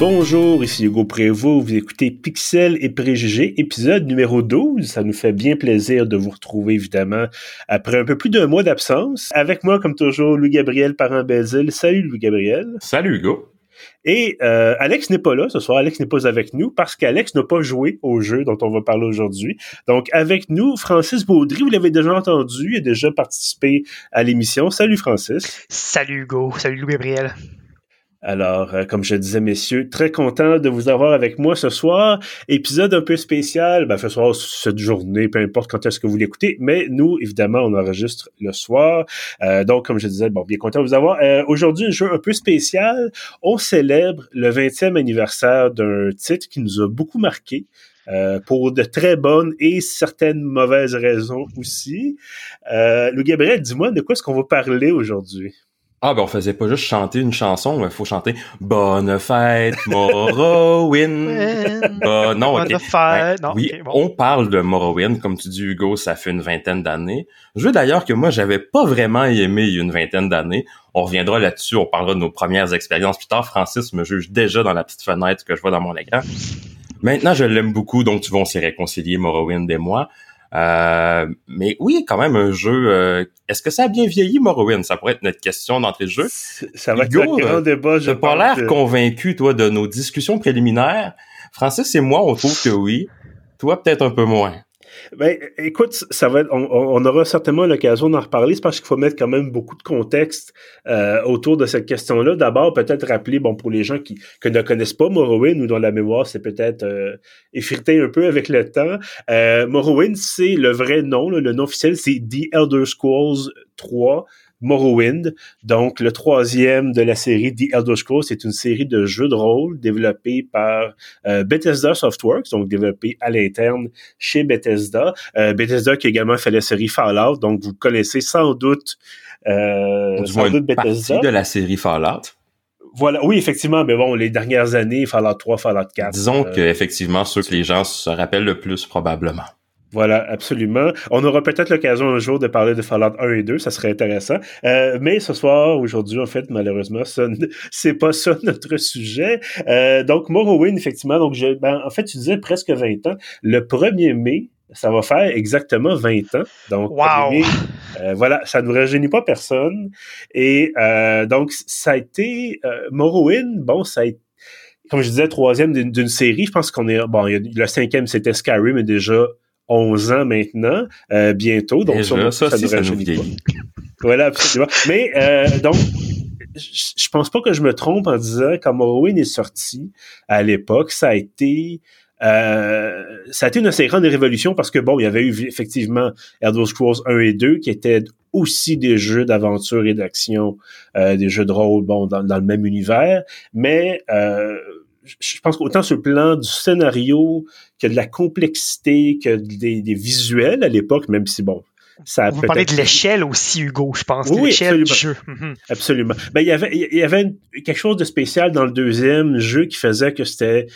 Bonjour, ici Hugo Prévost, vous écoutez Pixel et Préjugés, épisode numéro 12. Ça nous fait bien plaisir de vous retrouver, évidemment, après un peu plus d'un mois d'absence. Avec moi, comme toujours, Louis-Gabriel Parent-Bézil. Salut Louis-Gabriel. Salut Hugo. Et euh, Alex n'est pas là ce soir. Alex n'est pas avec nous parce qu'Alex n'a pas joué au jeu dont on va parler aujourd'hui. Donc, avec nous, Francis Baudry, vous l'avez déjà entendu, il a déjà participé à l'émission. Salut Francis. Salut Hugo. Salut Louis-Gabriel. Alors, euh, comme je disais, messieurs, très content de vous avoir avec moi ce soir. Épisode un peu spécial, ben, ce soir, cette journée, peu importe quand est-ce que vous l'écoutez, mais nous, évidemment, on enregistre le soir. Euh, donc, comme je disais, bon, bien content de vous avoir. Euh, aujourd'hui, un jeu un peu spécial. On célèbre le 20e anniversaire d'un titre qui nous a beaucoup marqué. pour de très bonnes et certaines mauvaises raisons aussi. Euh, Louis Gabriel, dis-moi, de quoi est-ce qu'on va parler aujourd'hui? Ah ben on faisait pas juste chanter une chanson, il faut chanter Bonne fête Morrowind. bah, non, Bonne fête. non, oui, on parle de Morrowind, comme tu dis Hugo, ça fait une vingtaine d'années. Je veux d'ailleurs que moi j'avais pas vraiment aimé il y a une vingtaine d'années. On reviendra là-dessus, on parlera de nos premières expériences plus tard. Francis me juge déjà dans la petite fenêtre que je vois dans mon écran. Maintenant, je l'aime beaucoup, donc tu vas on s'est réconcilier Morrowind et moi. Euh, mais oui, quand même un jeu. Euh, est-ce que ça a bien vieilli, Morrowind? Ça pourrait être notre question d'entrée de jeu. Ça va être un grand débat. Je pas l'air convaincu, toi, de nos discussions préliminaires. Francis et moi, on trouve que oui. Toi, peut-être un peu moins. Ben, écoute, ça va on, aura certainement l'occasion d'en reparler. C'est parce qu'il faut mettre quand même beaucoup de contexte euh, autour de cette question-là. D'abord, peut-être rappeler, bon, pour les gens qui ne connaissent pas Morrowind ou dont la mémoire s'est peut-être euh, effritée un peu avec le temps. Euh, Morrowind, c'est le vrai nom, le nom officiel, c'est The Elder Scrolls 3. Morrowind, donc le troisième de la série The Elder Scrolls. C'est une série de jeux de rôle développés par euh, Bethesda Softworks, donc développé à l'interne chez Bethesda. Euh, Bethesda qui a également fait la série Fallout, donc vous connaissez sans doute, euh, sans doute Bethesda. de la série Fallout. Voilà, oui, effectivement, mais bon, les dernières années, Fallout 3, Fallout 4. Disons euh, que effectivement, ceux que les gens se rappellent le plus probablement. Voilà, absolument. On aura peut-être l'occasion un jour de parler de Fallout 1 et 2, ça serait intéressant. Euh, mais ce soir, aujourd'hui, en fait, malheureusement, c'est pas ça notre sujet. Euh, donc, Morrowind, effectivement, donc je, ben, en fait, tu disais presque 20 ans. Le 1er mai, ça va faire exactement 20 ans. Donc, wow. euh, voilà, ça ne rajeunit pas personne. Et euh, donc, ça a été euh, Morrowind, bon, ça a été comme je disais, troisième d'une série. Je pense qu'on est bon. le cinquième, c'était Skyrim, mais déjà 11 ans maintenant, euh, bientôt. Donc, ça, ça, ça, nous Voilà, absolument. Mais, euh, donc, je pense pas que je me trompe en disant quand Morrowind est sorti à l'époque, ça a été euh, ça a été une assez grande révolution parce que bon, il y avait eu effectivement Elder Scrolls 1 et 2 qui étaient aussi des jeux d'aventure et d'action, euh, des jeux de rôle bon dans, dans le même univers, mais euh, je pense qu'autant sur le plan du scénario que de la complexité, que des, visuels à l'époque, même si bon, ça Vous parlez de l'échelle aussi, Hugo, je pense. Oui, l'échelle du jeu. Mhm. Absolument. Ben, il y avait, il y avait quelque chose de spécial dans le deuxième jeu qui faisait que c'était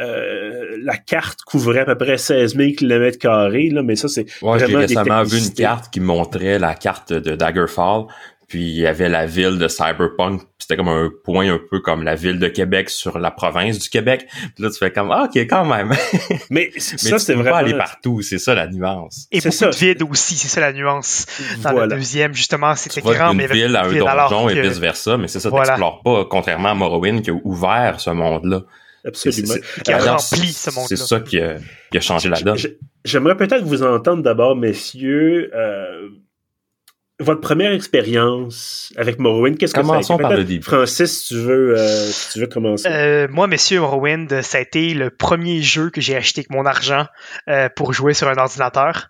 euh, la carte couvrait à peu près 16 000 km là, mais ça, c'est ouais, vraiment J'ai récemment vu une carte qui montrait la carte de Daggerfall, puis il y avait la ville de Cyberpunk, c'était comme un point un peu comme la ville de Québec sur la province du Québec. Puis là, tu fais comme, ah, ok, quand même. Mais, ça, c'est vraiment... pas aller partout, c'est ça la nuance. Et beaucoup ça. de vide aussi, c'est ça la nuance. Dans le deuxième, justement, c'était grand, mais ville à un donjon et vice-versa, mais c'est ça, voilà. t'explores pas, contrairement à Morrowind qui a ouvert ce monde-là. Absolument. Qui a rempli ce monde-là. C'est ça qui a, qui a changé la donne. J'aimerais peut-être vous entendre d'abord, messieurs, euh, votre première expérience avec Morrowind, qu'est-ce que Commençons ça a été? par le Francis, tu veux, euh, si tu veux commencer. Euh, moi, messieurs, Morrowind, ça a été le premier jeu que j'ai acheté avec mon argent euh, pour jouer sur un ordinateur.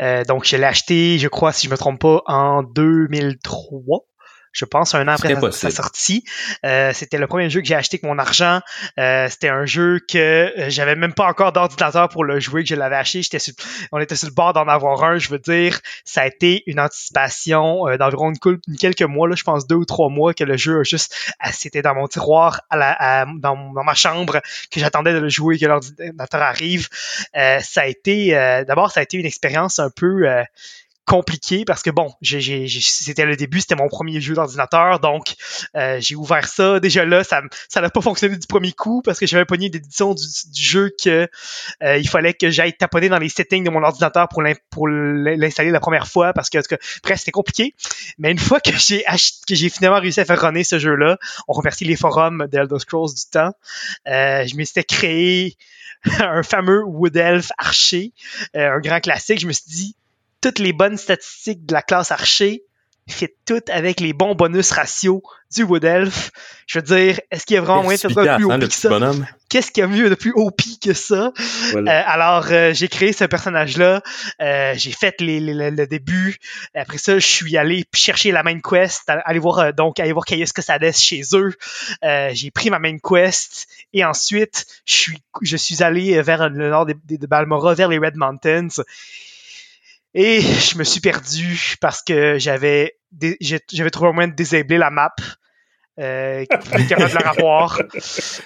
Euh, donc, je l'ai acheté, je crois, si je me trompe pas, en 2003 je pense, un an après sa, sortie. Euh, c'était le premier jeu que j'ai acheté avec mon argent. Euh, c'était un jeu que euh, j'avais même pas encore d'ordinateur pour le jouer, que je l'avais acheté. J'étais on était sur le bord d'en avoir un. Je veux dire, ça a été une anticipation d'environ une, quelques mois, là, je pense deux ou trois mois, que le jeu a juste, c'était dans mon tiroir, à la, dans, ma chambre, que j'attendais de le jouer, que l'ordinateur arrive. ça a été, d'abord, ça a été une expérience un peu compliqué parce que bon, c'était le début, c'était mon premier jeu d'ordinateur, donc euh, j'ai ouvert ça. Déjà là, ça ça n'a pas fonctionné du premier coup parce que j'avais pogné l'édition du, du, jeu que euh, il fallait que j'aille taponner dans les settings de mon ordinateur pour l'installer la première fois parce que, bref, c'était compliqué. Mais une fois que j'ai que j'ai finalement réussi à faire runner ce jeu-là, on remercie les forums d'Elder Scrolls du temps. Euh, je m'étais créé un fameux Wood Elf archer, un grand classique. Je me suis dit toutes les bonnes statistiques de la classe archer, fait tout avec les bons bonus ratios du Wood Elf. Je veux dire, est-ce qu'il y a vraiment moyen de faire ça plus OP que ça? Qu'est-ce qu'il y a mieux de plus OP que ça? Euh, alors, euh, j'ai créé ce personnage-là. Euh, j'ai fait les, le début. Après ça, je suis allé chercher la main quest, aller voir donc aller voir Caius Casades chez eux. j'ai pris ma main quest et ensuite, je suis je suis allé vers le nord de, de Balmora, vers les Red Mountains. Et je me suis perdu parce que j'avais j'avais trouvé un moyen de désabler la map. Euh, qui de la avoir.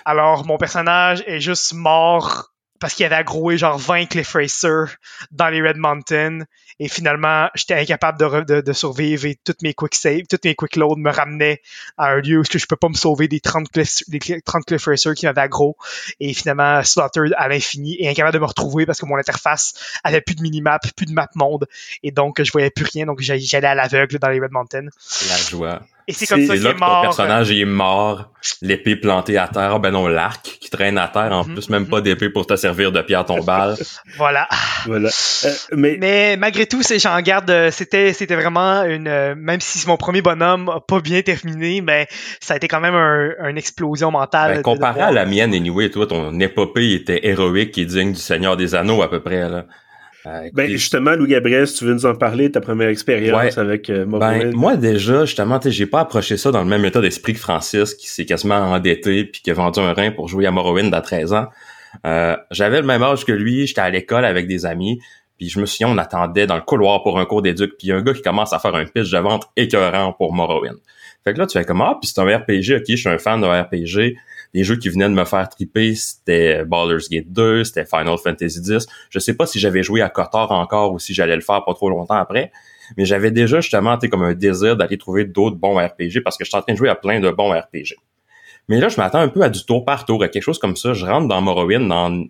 Alors, mon personnage est juste mort parce qu'il avait aggroué genre 20 Cliff Racer dans les Red Mountains et finalement j'étais incapable de, de, survivre et toutes mes quick saves, toutes mes quick loads me ramenaient à un lieu où je peux pas me sauver des 30 Cliff, des 30 Cliff qui m'avaient aggro et finalement slaughtered à l'infini et incapable de me retrouver parce que mon interface avait plus de minimap, plus de map monde et donc je voyais plus rien donc j'allais à l'aveugle dans les Red Mountains. La joie. Et c'est comme ça qu'il est mort. ton personnage est mort, l'épée plantée à terre, ben non, l'arc qui traîne à terre, en mhm, plus, même pas mhm. d'épée pour te servir de pierre tombale. voilà. Voilà. Euh, mais... mais malgré tout, c'est, j'en garde, euh, c'était, c'était vraiment une, euh, même si mon premier bonhomme a pas bien terminé, mais ça a été quand même un, une explosion mentale. Ben, comparé à la mienne, anyway, toi, ton épopée était héroïque et digne du Seigneur des Anneaux, à peu près, là. Euh, ben justement, Louis Gabriel, si tu veux nous en parler, ta première expérience avec euh, ben, moi déjà, justement, j'ai pas approché ça dans le même état d'esprit que Francis, qui s'est quasiment endetté puis qui a vendu un rein pour jouer à Morrowind à 13 ans. Euh, j'avais le même âge que lui, j'étais à l'école avec des amis, puis je me souviens, on attendait dans le couloir pour un cours d'éduc, puis un gars qui commence à faire un pitch de vente écœurant pour Morrowind. Fait que là, tu fais comme, ah, puis c'est un RPG, ok, je suis un fan de RPG, les jeux qui venaient de me faire triper, c'était Baldur's Gate 2, c'était Final Fantasy X. Je sais pas si j'avais joué à Kotor encore ou si j'allais le faire pas trop longtemps après, mais j'avais déjà justement comme un désir d'aller trouver d'autres bons RPG parce que je suis en train de jouer à plein de bons RPG. Mais là, je m'attends un peu à du tour par tour, à quelque chose comme ça. Je rentre dans Morrowind en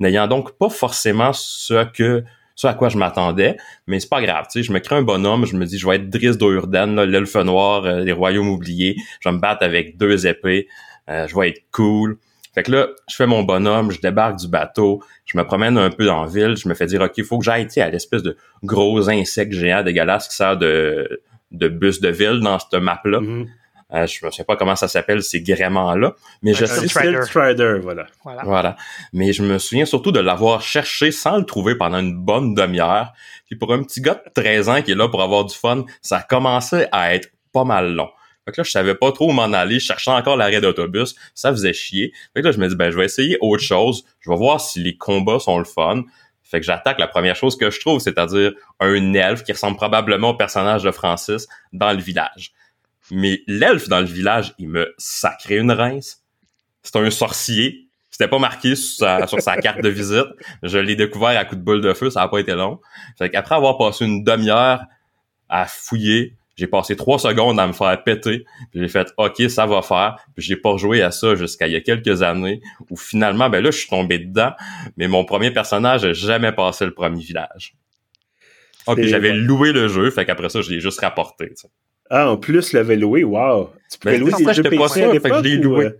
n'ayant donc pas forcément ce que ce à quoi je m'attendais, mais c'est pas grave, tu sais, je me crée un bonhomme, je me dis je vais être Driss d'Ourdan, l'elfe noir, euh, les royaumes oubliés, je vais me battre avec deux épées, euh, je vais être cool. Fait que là, je fais mon bonhomme, je débarque du bateau, je me promène un peu dans la ville, je me fais dire, OK, il faut que j'aille à l'espèce de gros insecte géant dégueulasse qui sert de, de bus de ville dans cette map-là. Mm-hmm. Euh, je ne sais pas comment ça s'appelle, ces gréements-là. Mais je sais. Strider, voilà. voilà. Voilà. Mais je me souviens surtout de l'avoir cherché sans le trouver pendant une bonne demi-heure. Puis pour un petit gars de 13 ans qui est là pour avoir du fun, ça commençait à être pas mal long. Fait que là, je savais pas trop où m'en aller, je cherchais encore l'arrêt d'autobus, ça faisait chier. Fait que là, je me dis, ben, je vais essayer autre chose, je vais voir si les combats sont le fun. Fait que j'attaque la première chose que je trouve, c'est-à-dire un elfe qui ressemble probablement au personnage de Francis dans le village. Mais l'elfe dans le village, il me sacrait une rince. C'est un sorcier. C'était pas marqué sur sa, carte de visite. Je l'ai découvert à coup de boule de feu, ça a pas été long. Fait qu'après avoir passé une demi-heure à fouiller, j'ai passé trois secondes à me faire péter. Puis j'ai fait OK, ça va faire. Puis j'ai pas joué à ça jusqu'à il y a quelques années où finalement, ben là, je suis tombé dedans. Mais mon premier personnage n'a jamais passé le premier village. Ah, puis j'avais loué le jeu, fait qu'après ça, je l'ai juste rapporté. Ah, en plus, l'avait loué, wow. Tu pouvais ben, louer des jeux PC pas sûr, fait que je l'ai loué. Euh?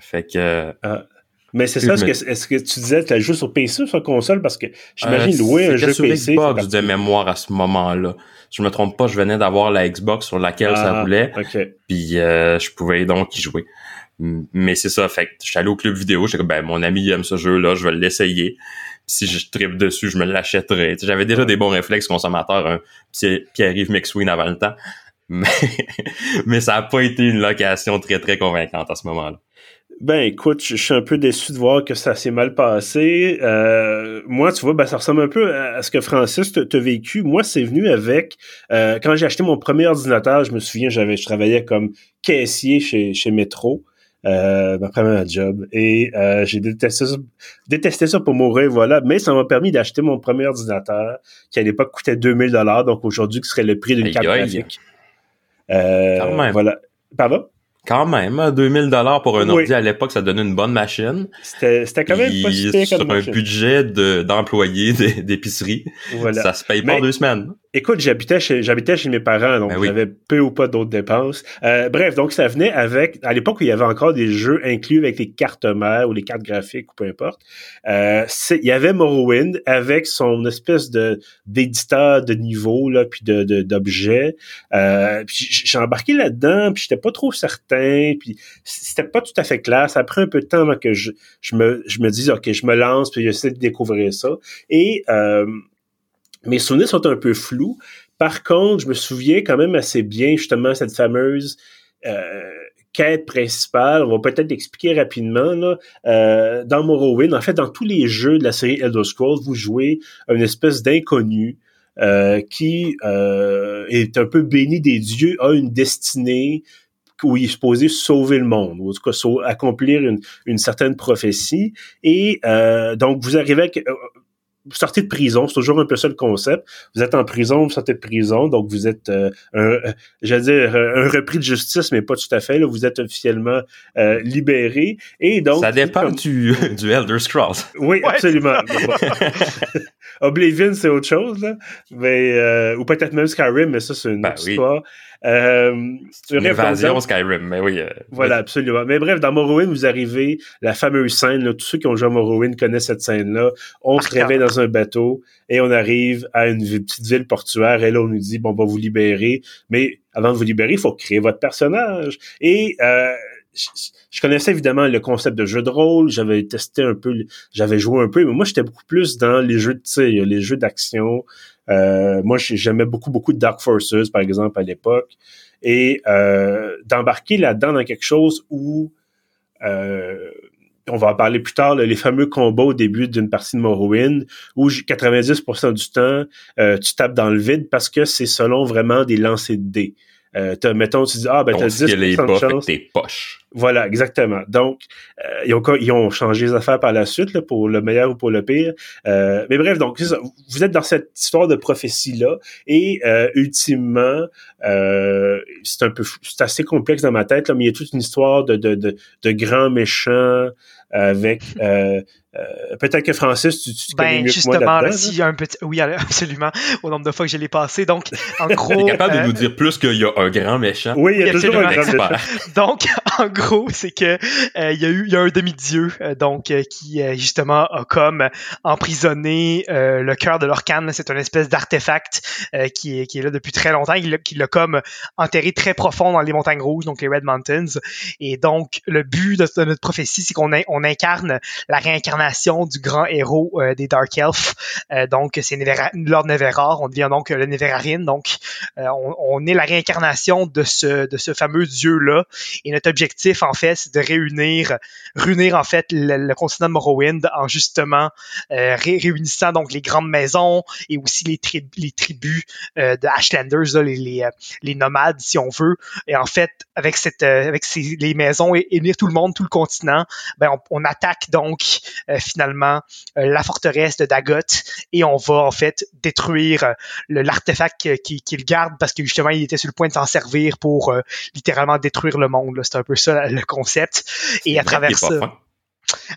Fait que... Ah. Mais c'est ça, est-ce, que, tu disais que tu as joué sur PC ou sur console? Parce que j'imagine euh, louer un jeu sur PC. Xbox de mémoire à ce moment-là. Je me trompe pas, je venais d'avoir la Xbox sur laquelle ça voulait. Ah, puis euh, je pouvais donc y jouer. Mais c'est ça, fait que je suis allé au club vidéo, comme ben mon ami aime ce jeu-là, je vais l'essayer. si je tripe dessus, je me l'achèterai. J'avais déjà des bons réflexes consommateurs, un petit Pierre-Yves McSween avant le temps. Mais, mais ça a pas été une location très très convaincante à ce moment-là. Ben écoute, je suis un peu déçu de voir que ça s'est mal passé. Euh, moi, tu vois, ben, ça ressemble un peu à ce que Francis t'a vécu. Moi, c'est venu avec euh, quand j'ai acheté mon premier ordinateur, je me souviens, j'avais je travaillais comme caissier chez, chez Metro. euh, ma première job. Et euh, j'ai détesté ça, détesté ça pour mourir, voilà. Mais ça m'a permis d'acheter mon premier ordinateur, qui à l'époque coûtait 2000 dollars, donc aujourd'hui qui serait le prix d'une carte graphique. Euh, voilà. Pardon? Quand même, 2000 hein, dollars pour un ordi à l'époque, ça donnait une bonne machine. C'était quand même pas si Sur un budget d'employés d'épicerie, voilà. ça se paye pas en deux semaines. Écoute, j'habitais chez j'habitais chez mes parents, donc ben j'avais peu ou pas d'autres dépenses. Euh, bref, donc ça venait avec à l'époque où il y avait encore des jeux inclus avec les cartes mères ou les cartes graphiques ou peu importe. Euh, il y avait Morrowind avec son espèce de d'éditeur de niveau là, puis de d'objets. Euh, puis j'ai embarqué là-dedans, puis j'étais pas trop certain, puis c'était pas tout à fait clair. Ça a pris un peu de temps avant que je, je me je me dise ok, je me lance, puis j'essaie de découvrir ça. Et euh, mes souvenirs sont un peu flous. Par contre, je me souviens quand même assez bien justement cette fameuse euh, quête principale. On va peut-être l'expliquer rapidement. Là. Euh, dans Morrowind, en fait, dans tous les jeux de la série Elder Scrolls, vous jouez une espèce d'inconnu euh, qui est un peu béni des dieux, a une destinée où il est supposé sauver le monde, ou en tout cas accomplir une, certaine prophétie. Et donc, vous arrivez avec vous sortez de prison, c'est toujours un peu ça le concept. Vous êtes en prison, vous sortez de prison, donc vous êtes euh, un, euh, j'allais dire un repris de justice, mais pas tout à fait. Là, vous êtes officiellement euh, libéré. Et donc ça dépend du, du Elder Scrolls. Oui, absolument. Oblivion, c'est autre chose, là. Mais, ou peut-être même Skyrim, mais ça, c'est une ben autre histoire. Euh, une évasion Skyrim, mais oui. Euh, voilà, absolument. Mais bref, dans Morrowind, vous arrivez, la fameuse scène, là, tous ceux qui ont joué à Morrowind connaissent cette scène-là. On se réveille dans un bateau et on arrive à une petite ville portuaire et là, on nous dit, bon, on va vous libérer. Mais avant de vous libérer, il faut créer votre personnage. Et euh, je, connaissais évidemment le concept de jeu de rôle, j'avais testé un peu, j'avais joué un peu, mais moi j'étais beaucoup plus dans les jeux de tir, les jeux d'action, euh, moi, j'aimais beaucoup, beaucoup Dark Forces, par exemple, à l'époque. Et euh, d'embarquer là-dedans dans quelque chose où euh, on va en parler plus tard, les fameux combats au début d'une partie de Morrowind, où 90% du temps, tu tapes dans le vide parce que c'est selon vraiment des lancers de dés. Euh, mettons, tu dis, ah, ben, t'as 10% de chance. tes poches. Voilà, exactement. Donc, euh, ils, ont, ils ont changé les affaires par la suite, là, pour le meilleur ou pour le pire. Euh, mais bref, donc, vous êtes dans cette histoire de prophétie-là, et euh, ultimement, c'est un peu, c'est assez complexe dans ma tête, là, mais il y a toute une histoire de, de, de, de grands méchants, avec euh, euh, peut-être que Francis, tu, tu ben, mieux justement, que moi là, si un petit, oui, absolument, au nombre de fois que je l'ai passé. Donc, en gros, es capable de nous euh, dire plus qu'il y a un grand méchant. Oui, il y a toujours un grand méchant. donc, en gros, c'est que il y a eu, il y a un demi-dieu, donc qui justement a comme emprisonné le cœur de l'Orcane. C'est une espèce d'artefact qui est qui est là depuis très longtemps. Il l'a comme enterré très profond dans les montagnes rouges, donc les Red Mountains. Et donc, le but de, notre prophétie, c'est qu'on on incarne la réincarnation du grand héros euh, des Dark Elves. Euh, donc, c'est Lord Neverard. On devient donc le Neverarine. Donc, euh, on, est la réincarnation de ce, fameux dieu-là. Et notre objectif, en fait, c'est de réunir, réunir, en fait, le, continent de Morrowind en justement réunissant donc les grandes maisons et aussi les, tribus de Ashlanders, les, nomades, si on veut. Et en fait, avec ces, les maisons et, unir tout le monde, tout le continent, ben on attaque donc euh, finalement euh, la forteresse de Dagot et on va en fait détruire euh, l'artefact qu'il garde parce que justement il était sur le point de s'en servir pour littéralement détruire le monde. C'est un peu ça le concept. Et à travers ça.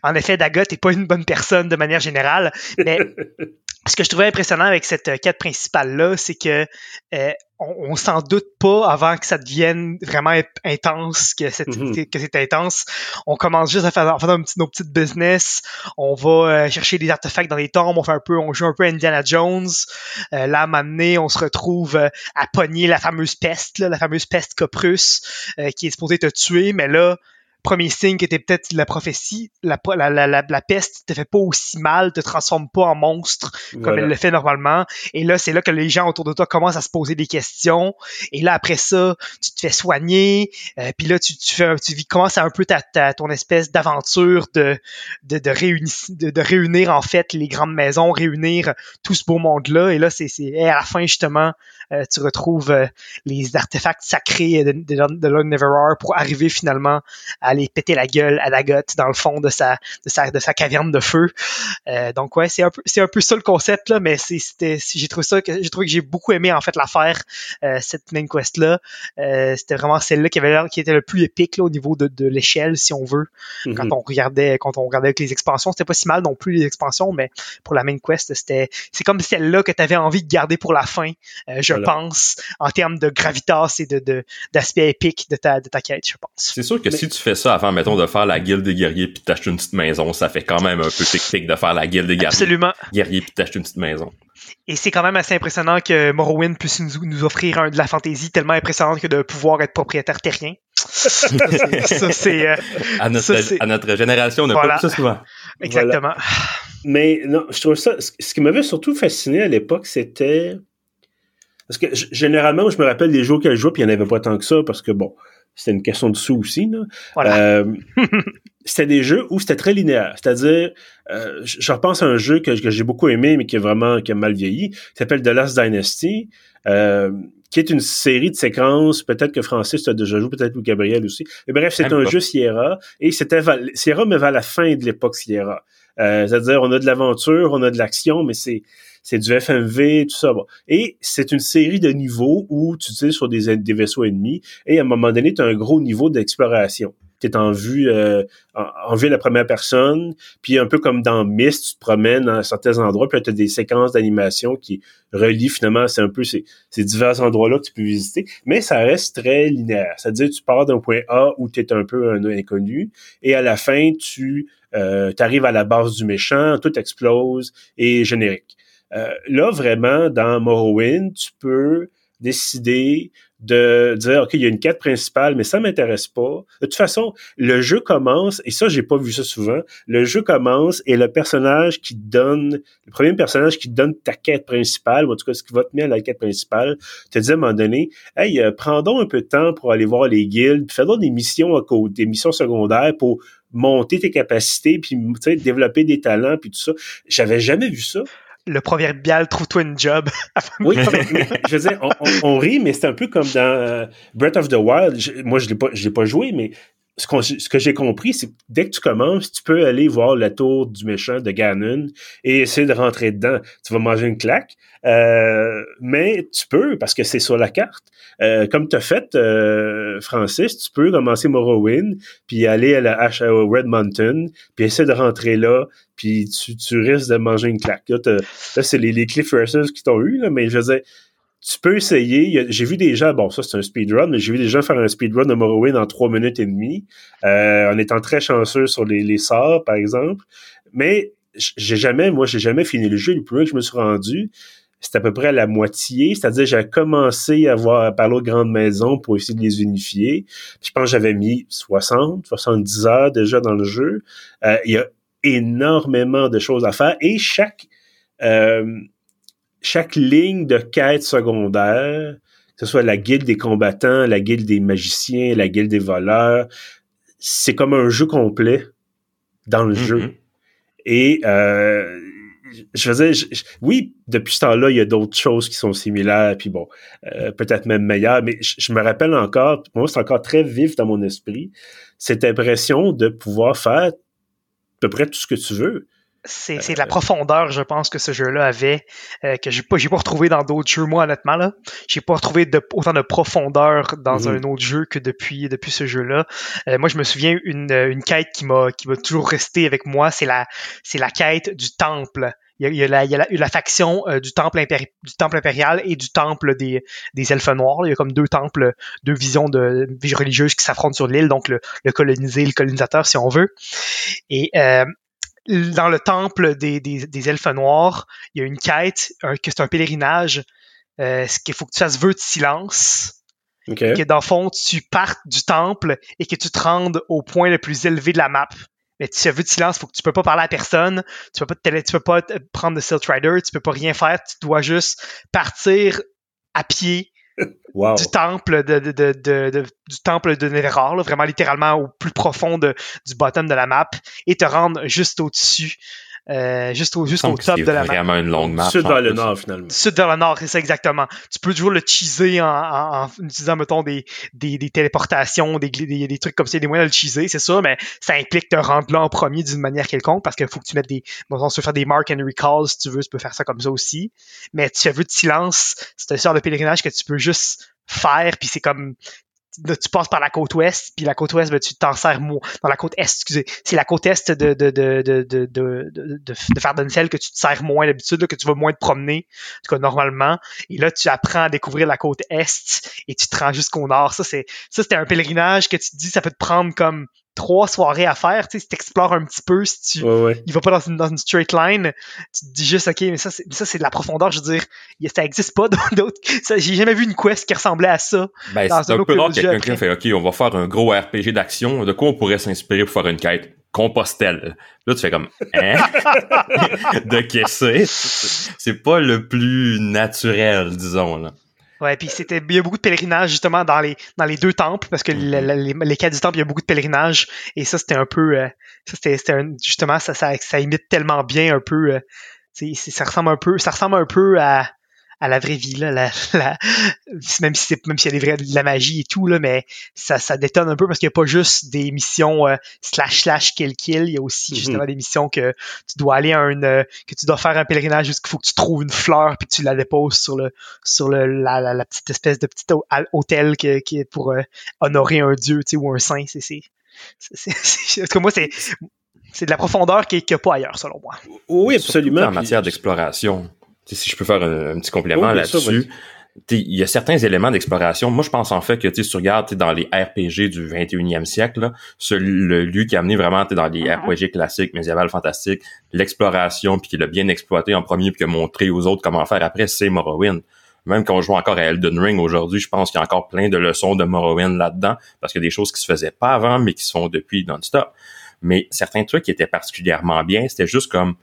En effet, Dagot n'est pas une bonne personne de manière générale, mais ce que je trouvais impressionnant avec cette euh, quête principale-là, c'est que euh, on, s'en doute pas avant que ça devienne vraiment intense, que, que c'est intense. On commence juste à faire, nos petites business. On va euh, chercher des artefacts dans les tombes. On fait un peu, on joue un peu Indiana Jones. là, à un moment donné, on se retrouve à pogner la fameuse peste, la fameuse peste Coprus, qui est supposée te tuer. Mais là, premier signe qui était peut-être la prophétie, la, la, la, la, peste te fait pas aussi mal, te transforme pas en monstre comme elle le fait normalement. Et là, c'est là que les gens autour de toi commencent à se poser des questions. Et là, après ça, tu te fais soigner. Euh, puis là, tu, tu, fais, tu commences à un peu ta, ta ton espèce d'aventure de, de, de, réunir, de, réunir en fait les grandes maisons, réunir tout ce beau monde-là. Et là, c'est à la fin, justement, euh, tu retrouves euh, les artefacts sacrés de, de, de Lord pour arriver finalement à aller péter la gueule à Dagot dans le fond de sa, de sa, de sa caverne de feu. Euh, donc ouais, c'est un peu, c'est un peu ça le concept là, mais c'était, j'ai trouvé ça, que, j'ai trouvé que j'ai beaucoup aimé en fait l'affaire euh, cette main quest là. Euh, c'était vraiment celle-là qui avait qui était le plus épique là, au niveau de, de l'échelle, si on veut. Mm-hmm. Quand on regardait, quand on regardait avec les expansions, c'était pas si mal non plus les expansions, mais pour la main quest, c'était, c'est comme celle-là que tu avais envie de garder pour la fin, je pense, en termes de gravitas et de, d'aspect épique de ta, de ta quête, je pense. C'est sûr que si tu fais ça avant, mettons, de faire la guilde des guerriers puis t'acheter une petite maison, ça fait quand même un peu tic-tic de faire la guilde des guerriers. Absolument. Guerriers puis t'acheter une petite maison. Et c'est quand même assez impressionnant que Morrowind puisse nous, offrir un, de la fantaisie tellement impressionnante que de pouvoir être propriétaire terrien. ça, c'est. Euh, à, notre, génération, on n'a pas ça souvent. Exactement. Mais non, je trouve ça. Ce qui m'avait surtout fasciné à l'époque, c'était. Parce que généralement, je me rappelle des jours qu'elle jouait, puis il n'y en avait pas tant que ça, parce que bon, c'était une question de sous aussi. Euh, c'était des jeux où c'était très linéaire. C'est-à-dire, euh, je repense à un jeu que, j'ai beaucoup aimé, mais qui est vraiment qui a mal vieilli, qui s'appelle The Last Dynasty, euh, qui est une série de séquences. Peut-être que Francis a déjà joué, peut-être ou Gabriel aussi. Mais bref, c'est un jeu Sierra, et c'était Sierra, mais vers la fin de l'époque Sierra. C'est-à-dire, on a de l'aventure, on a de l'action, mais c'est c'est du FMV, tout ça. Et c'est une série de niveaux où tu tires sur des, des vaisseaux ennemis et à un moment donné, tu as un gros niveau d'exploration. Tu es en vue euh, en, vue à la première personne, puis un peu comme dans Myst, tu te promènes dans certains endroits, puis tu as des séquences d'animation qui relient finalement, c'est un peu ces, ces divers endroits-là que tu peux visiter, mais ça reste très linéaire. C'est-à-dire tu pars d'un point A où tu es un peu un inconnu, et à la fin, tu euh, arrives à la base du méchant, tout explose et générique. Euh, là, vraiment, dans Morrowind, tu peux décider de dire OK, il y a une quête principale, mais ça m'intéresse pas. De toute façon, le jeu commence, et ça, j'ai pas vu ça souvent, le jeu commence et le personnage qui donne, le premier personnage qui donne ta quête principale, ou en tout cas ce qui va te mettre à la quête principale, te dit à un moment donné, Hey, euh, prends un peu de temps pour aller voir les guildes, donc des missions à côté, des missions secondaires pour monter tes capacités, puis développer des talents, puis tout ça. J'avais jamais vu ça le proverbial trouve-toi une job. oui, je veux dire, on, rit, mais c'est un peu comme dans euh, Breath of the Wild. moi, je ne l'ai pas joué, mais ce, que j'ai compris, c'est que dès que tu commences, tu peux aller voir la tour du méchant de Ganon et essayer de rentrer dedans. Tu vas manger une claque, euh, mais tu peux parce que c'est sur la carte. Euh, comme tu as fait, euh, Francis, tu peux commencer Morrowind, puis aller à la H Red Mountain, puis essayer de rentrer là, puis tu, risques de manger une claque. Là, c'est les, les Cliff qui t'ont eu, là, mais je veux tu peux essayer. J'ai vu des gens, bon, ça c'est un speedrun, mais j'ai vu des gens faire un speedrun de Morrowind en trois minutes et demie, euh, en étant très chanceux sur les, les sorts, par exemple. Mais j'ai jamais, moi, j'ai jamais fini le jeu. Le plus loin que je me suis rendu, c'est à peu près à la moitié. C'est-à-dire, j'ai commencé à, voir, à parler aux grandes maisons pour essayer de les unifier. je pense que j'avais mis 60, 70 heures déjà dans le jeu. Euh, il y a énormément de choses à faire et chaque euh, chaque ligne de quête secondaire, que ce soit la guilde des combattants, la guilde des magiciens, la guilde des voleurs, c'est comme un jeu complet dans le jeu. Mm-hmm. Et euh, je faisais, oui, depuis ce temps-là, il y a d'autres choses qui sont similaires, puis bon, euh, peut-être même meilleures, mais je, me rappelle encore, moi, c'est encore très vif dans mon esprit, cette impression de pouvoir faire à peu près tout ce que tu veux. C'est de la profondeur, je pense, que ce jeu-là avait, euh, que j'ai pas, pas retrouvé dans d'autres jeux, moi, honnêtement. là. J'ai pas retrouvé de, autant de profondeur dans mm-hmm. un autre jeu que depuis, depuis ce jeu-là. Euh, moi, je me souviens une, une quête qui m'a qui m'a toujours resté avec moi, c'est la, c'est la quête du temple. Il y a, la, il y a la, faction euh, du, temple du temple impérial et du temple des, des elfes noirs. Il y a comme deux temples, deux visions de religieuses qui s'affrontent sur l'île, donc le, le colonisé et le colonisateur, si on veut. Et euh, dans le temple des, des, elfes noirs, il y a une quête, que c'est un pèlerinage, euh, ce qu'il faut que tu fasses vœu de silence. Que dans le fond, tu partes du temple et que tu te rendes au point le plus élevé de la map. Mais tu as vu de silence, faut que tu peux pas parler à personne, tu peux pas te, tu peux pas prendre de Silt Rider, tu peux pas rien faire, tu dois juste partir à pied du temple de, de, de, vraiment littéralement au plus profond du bottom de la map, et te rendre juste au-dessus euh, juste au, juste au top de la map. vraiment une longue map. Sud vers le nord, finalement. Sud vers le nord, c'est ça exactement. Tu peux toujours le cheeser en, en, utilisant, mettons, des, des, des téléportations, des, des, des, trucs comme ça, des moyens de le cheeser, c'est ça, mais ça implique te rendre là en premier d'une manière quelconque parce qu'il faut que tu mettes des. Bon, on se faire des mark and recalls si tu veux, tu peux faire ça comme ça aussi. Mais tu as vu de silence, c'est un sort de pèlerinage que tu peux juste faire, puis c'est comme tu passes par la côte ouest, puis la côte ouest, ben, tu t'en sers moins. Dans la côte est, excusez. C'est la côte est de, de, de, de, de, de, de, de que tu te sers moins d'habitude, que tu vas moins te promener, en tout normalement. Et là, tu apprends à découvrir la côte est et tu te rends jusqu'au nord. Ça, c'est ça, c'était un pèlerinage que tu te dis, ça peut te prendre comme trois soirées à faire, tu sais, si t'explores un petit peu, si tu, il va pas dans une, dans une straight line, tu te dis juste, ok, mais ça, c'est, ça, c'est de la profondeur, je veux dire, ça existe pas d'autres, j'ai jamais vu une quest qui ressemblait à ça. Ben, c'est un peu rare quelqu'un qui fait, ok, on va faire un gros RPG d'action, de quoi on pourrait s'inspirer pour faire une quête? Compostelle. Là, tu fais comme, hein? de caisser. C'est pas le plus naturel, disons, là. Ouais, puis c'était il y a beaucoup de pèlerinages justement dans les dans les deux temples parce que mm-hmm. les, cas du temple il y a beaucoup de pèlerinages et ça c'était un peu euh, ça c'était justement ça, ça ça imite tellement bien un peu euh, ça ressemble un peu ça ressemble un peu à à la vraie vie là, la, la, même si c'est même s'il y a des vrais, de la magie et tout là, mais ça, ça détonne un peu parce qu'il n'y a pas juste des missions euh, slash slash kill kill, il y a aussi mhm. justement des missions que tu dois aller à un euh, que tu dois faire un pèlerinage jusqu'il faut que tu trouves une fleur puis que tu la déposes sur le sur le la, la, petite espèce de petit hôtel qui, qui est pour euh, honorer un dieu tu sais ou un saint c'est c'est c'est moi c'est c'est de la profondeur qui n'y a pas ailleurs, selon moi. Oui, absolument. En matière d'exploration si je peux faire un, petit complément là-dessus. Il y a certains éléments d'exploration. Moi, je pense en fait que si tu regardes dans les RPG du 21e siècle, là, le lieu qui a amené vraiment dans les uh-huh. RPG classiques, médiéval, fantastiques, l'exploration, puis qui l'a bien exploité en premier, puis qui a montré aux autres comment faire après, c'est Morrowind. Même quand on joue encore à Elden Ring aujourd'hui, je pense qu'il y a encore plein de leçons de Morrowind là-dedans, parce qu'il y a des choses qui se faisaient pas avant, mais qui se font depuis non-stop. Mais certains trucs qui étaient particulièrement bien, c'était juste comme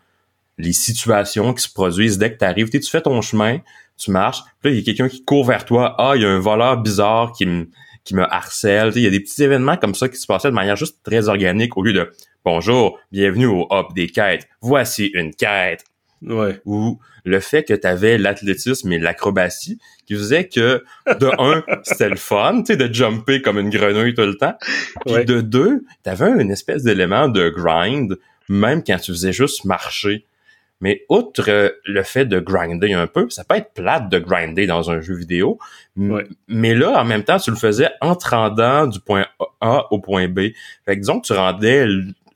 les situations qui se produisent dès que tu arrives. Tu fais ton chemin, tu marches, puis là, il y a quelqu'un qui court vers toi. Ah, il y a un voleur bizarre qui me qui me harcèle. Il y a des petits événements comme ça qui se passaient de manière juste très organique au lieu de Bonjour, bienvenue au hop des quêtes. Voici une quête. Ouais. Ou le fait que tu avais l'athlétisme et l'acrobatie qui faisait que de un, c'était le fun, tu sais, de jumper comme une grenouille tout le temps. Puis de deux, tu avais une espèce d'élément de grind, même quand tu faisais juste marcher. Mais outre euh, le fait de grinder un peu, ça peut être plate de grinder dans un jeu vidéo, mais là, en même temps, tu le faisais en te rendant du point A au point B. Fait que disons que tu rendais,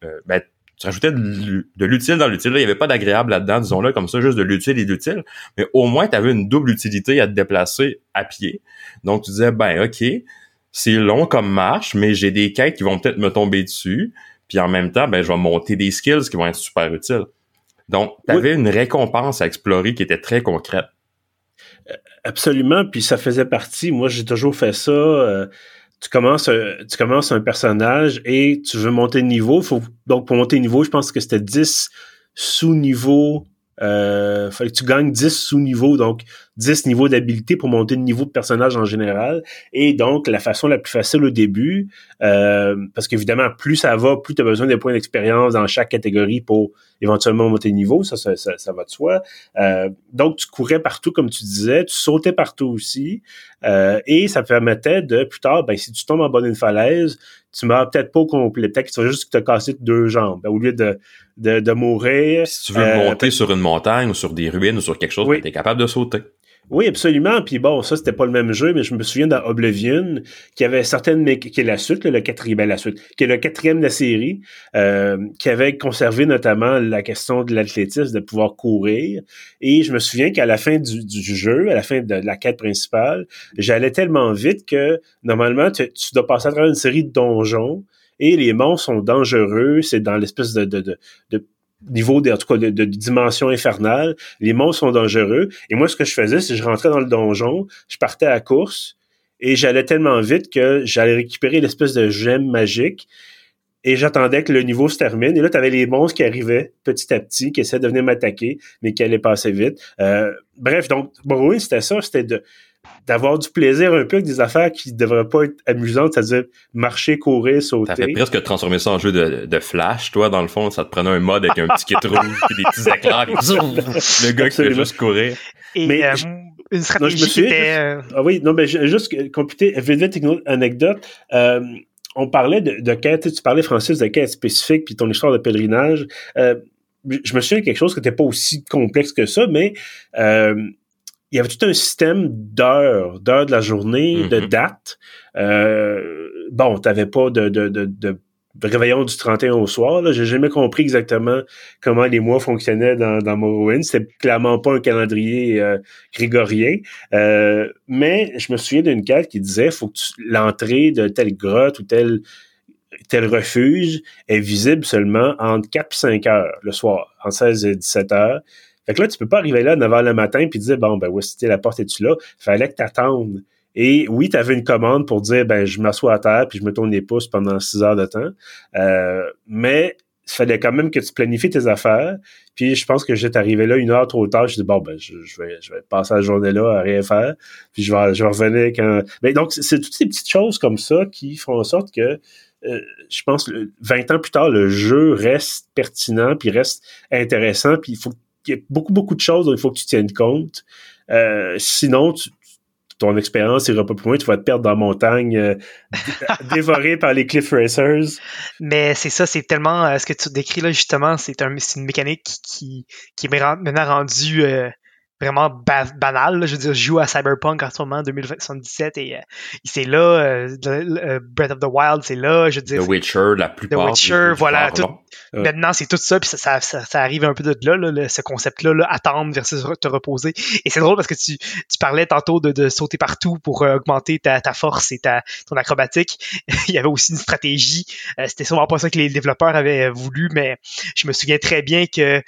euh, ben, tu rajoutais de, l'utile dans l'utile. Il n'y avait pas d'agréable là-dedans, disons-le, comme ça, juste de l'utile et de l'utile. Mais au moins, tu avais une double utilité à te déplacer à pied. Donc, tu disais, ben, OK, c'est long comme marche, mais j'ai des quêtes qui vont peut-être me tomber dessus. Puis en même temps, ben, je vais monter des skills qui vont être super utiles. Donc, tu avais une récompense à explorer qui était très concrète. Euh, absolument, puis ça faisait partie. Moi, j'ai toujours fait ça. Euh, tu commences, un, tu commences un personnage et tu veux monter de niveau. Faut, donc, pour monter de niveau, je pense que c'était 10 sous-niveaux. Euh, fallait que tu gagnes 10 sous-niveaux, donc 10 niveaux d'habilité pour monter le niveau de personnage en général. Et donc, la façon la plus facile au début, euh, parce qu'évidemment, plus ça va, plus tu as besoin de points d'expérience dans chaque catégorie pour éventuellement monter de niveau, ça, ça, ça, va de soi. Euh, donc, tu courais partout, comme tu disais, tu sautais partout aussi, euh, et ça permettait de, plus tard, ben, si tu tombes en bas d'une falaise, tu meurs peut-être pas au complet, peut-être que tu vas juste te casser deux jambes, ben, au lieu de, de, de mourir. Si tu veux monter sur une montagne ou sur des ruines ou sur quelque chose, tu es capable de sauter. Oui, absolument. Puis bon, ça, c'était pas le même jeu, mais je me souviens dans Oblivion, qui avait certaines, qui est la suite, le quatrième, ben, la suite, qui est le quatrième de la série, euh, qui avait conservé notamment la question de l'athlétisme, de pouvoir courir. Et je me souviens qu'à la fin du, jeu, à la fin de la quête principale, j'allais tellement vite que normalement, tu, dois passer à travers une série de donjons et les monstres sont dangereux. C'est dans l'espèce de, de, de niveau de, en tout cas de, dimension infernale. Les monstres sont dangereux. Et moi, ce que je faisais, c'est que je rentrais dans le donjon, je partais à course et j'allais tellement vite que j'allais récupérer l'espèce de gemme magique et j'attendais que le niveau se termine. Et là, tu avais les monstres qui arrivaient petit à petit, qui essaient de venir m'attaquer, mais qui allaient passer vite. Euh, bref, donc, Morrowind, c'était ça, c'était de d'avoir du plaisir un peu avec des affaires qui devraient pas être amusantes, c'est-à-dire marcher, courir, sauter. T'avais presque transformé ça en jeu de, de, flash, toi, dans le fond, ça te prenait un mode avec un petit kit rouge et des petits éclairs, le gars qui fait juste courir. Et mais euh, une stratégie qui était... Euh, ah oui, non, mais juste computer, vite, une anecdote. Euh, on parlait de, de quête, tu parlais, Francis, de quête spécifique, puis ton histoire de pèlerinage. Euh, je me souviens de quelque chose qui n'était pas aussi complexe que ça, mais euh, il y avait tout un système d'heures, d'heures de la journée, de mm-hmm. dates. Euh, bon, tu n'avais pas de, de, de, de, réveillon du 31 au soir. J'ai jamais compris exactement comment les mois fonctionnaient dans, dans Morrowind. C'était clairement pas un calendrier euh, grégorien. Euh, mais je me souviens d'une carte qui disait faut que l'entrée de telle grotte ou tel tel refuge est visible seulement entre 4 et 5 heures le soir, en 16 et 17 heures. Fait que là, tu peux pas arriver là à 9 h le matin puis dire, bon, ben, ouais, c'était la porte est-tu là? Fallait que t'attendes. Et oui, tu avais une commande pour dire, ben, je m'assois à terre puis je me tourne les pouces pendant 6 heures de temps. Euh, mais il fallait quand même que tu planifies tes affaires. Puis je pense que j'étais arrivé là une heure trop tard. Je dis bon ben je, vais je vais passer la journée là à rien faire. Puis je vais je quand. Mais donc c'est toutes ces petites choses comme ça qui font en sorte que euh, je pense 20 ans plus tard le jeu reste pertinent puis reste intéressant. Puis il faut y a beaucoup, beaucoup de choses dont il faut que tu tiennes compte. Euh, sinon, ton expérience ira pas plus loin, tu vas te perdre dans la montagne, euh, dévoré par les cliff racers. Mais c'est ça, c'est tellement euh, ce que tu décris là justement, c'est un, une mécanique qui, qui est maintenant rendue vraiment banal. Je veux dire, je joue à Cyberpunk en ce moment, 2077, et euh, c'est là. Euh, euh, Breath of the Wild, c'est là. Je veux dire, The Witcher, la plupart. The Witcher, voilà. Tout, Maintenant, c'est tout ça, puis ça, ça, ça, arrive un peu de là, ce concept-là, là, attendre versus te reposer. Et c'est drôle parce que tu, tu parlais tantôt de, de sauter partout pour augmenter ta, ta, force et ta, ton acrobatique. Il y avait aussi une stratégie. C'était sûrement pas ça que les développeurs avaient voulu, mais je me souviens très bien que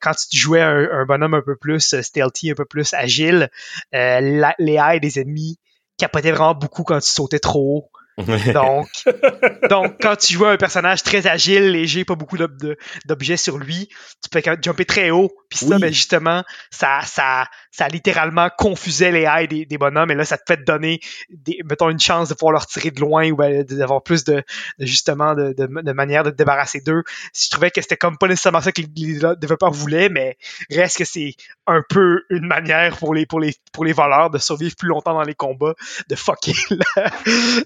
quand tu jouais un, un bonhomme un peu plus stealth un peu plus agile, euh, les haies des ennemis capotaient vraiment beaucoup quand tu sautais trop haut. donc, donc, quand tu joues un personnage très agile, léger, pas beaucoup d'objets sur lui, tu peux jumper très haut. Puis ça, ben justement, ça, ça, ça littéralement confusait les haies des, bonhommes. Et là, ça te fait donner, des, mettons, une chance de pouvoir leur tirer de loin ou ben, d'avoir plus de, justement de, de, manière de te débarrasser d'eux. Je trouvais que c'était comme pas nécessairement ça que les développeurs voulaient, mais reste que c'est un peu une manière pour les, pour les, pour les voleurs de survivre plus longtemps dans les combats, de fucker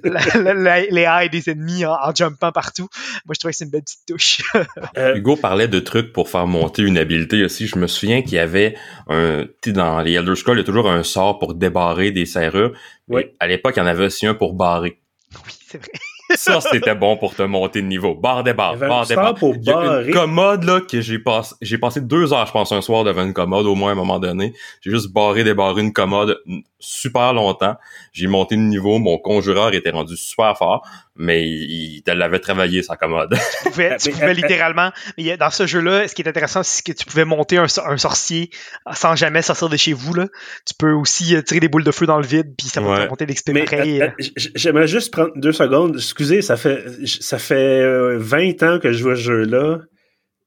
les haies des ennemis en, jumpant partout. Moi, je trouvais que c'est une belle petite touche. Euh, Hugo parlait de trucs pour faire monter une habileté aussi. Je me souviens qu'il y avait un, dans les Elder Scrolls, il y a toujours un sort pour débarrer des serrures. Oui. À l'époque, il y en avait aussi un pour barrer. Oui, c'est vrai ça, c'était bon pour te monter de niveau. Barre des barres, barre des barres. Il y a une commode, là, que j'ai passé, j'ai passé deux heures, je pense, un soir devant une commode, au moins à un moment donné. J'ai juste barré, débarré une commode super longtemps. J'ai monté de niveau, mon conjureur était rendu super fort, mais il, l'avait travaillé sa commode. Tu pouvais, tu pouvais littéralement, dans ce jeu-là, ce qui est intéressant, c'est que tu pouvais monter un, sorcier sans jamais sortir de chez vous. Là. Tu peux aussi euh, tirer des boules de feu dans le vide, puis ça va te monter d'expérience. Euh, euh, j'aimerais juste prendre deux secondes. Excusez, ça fait ça fait 20 ans que je joue à ce jeu-là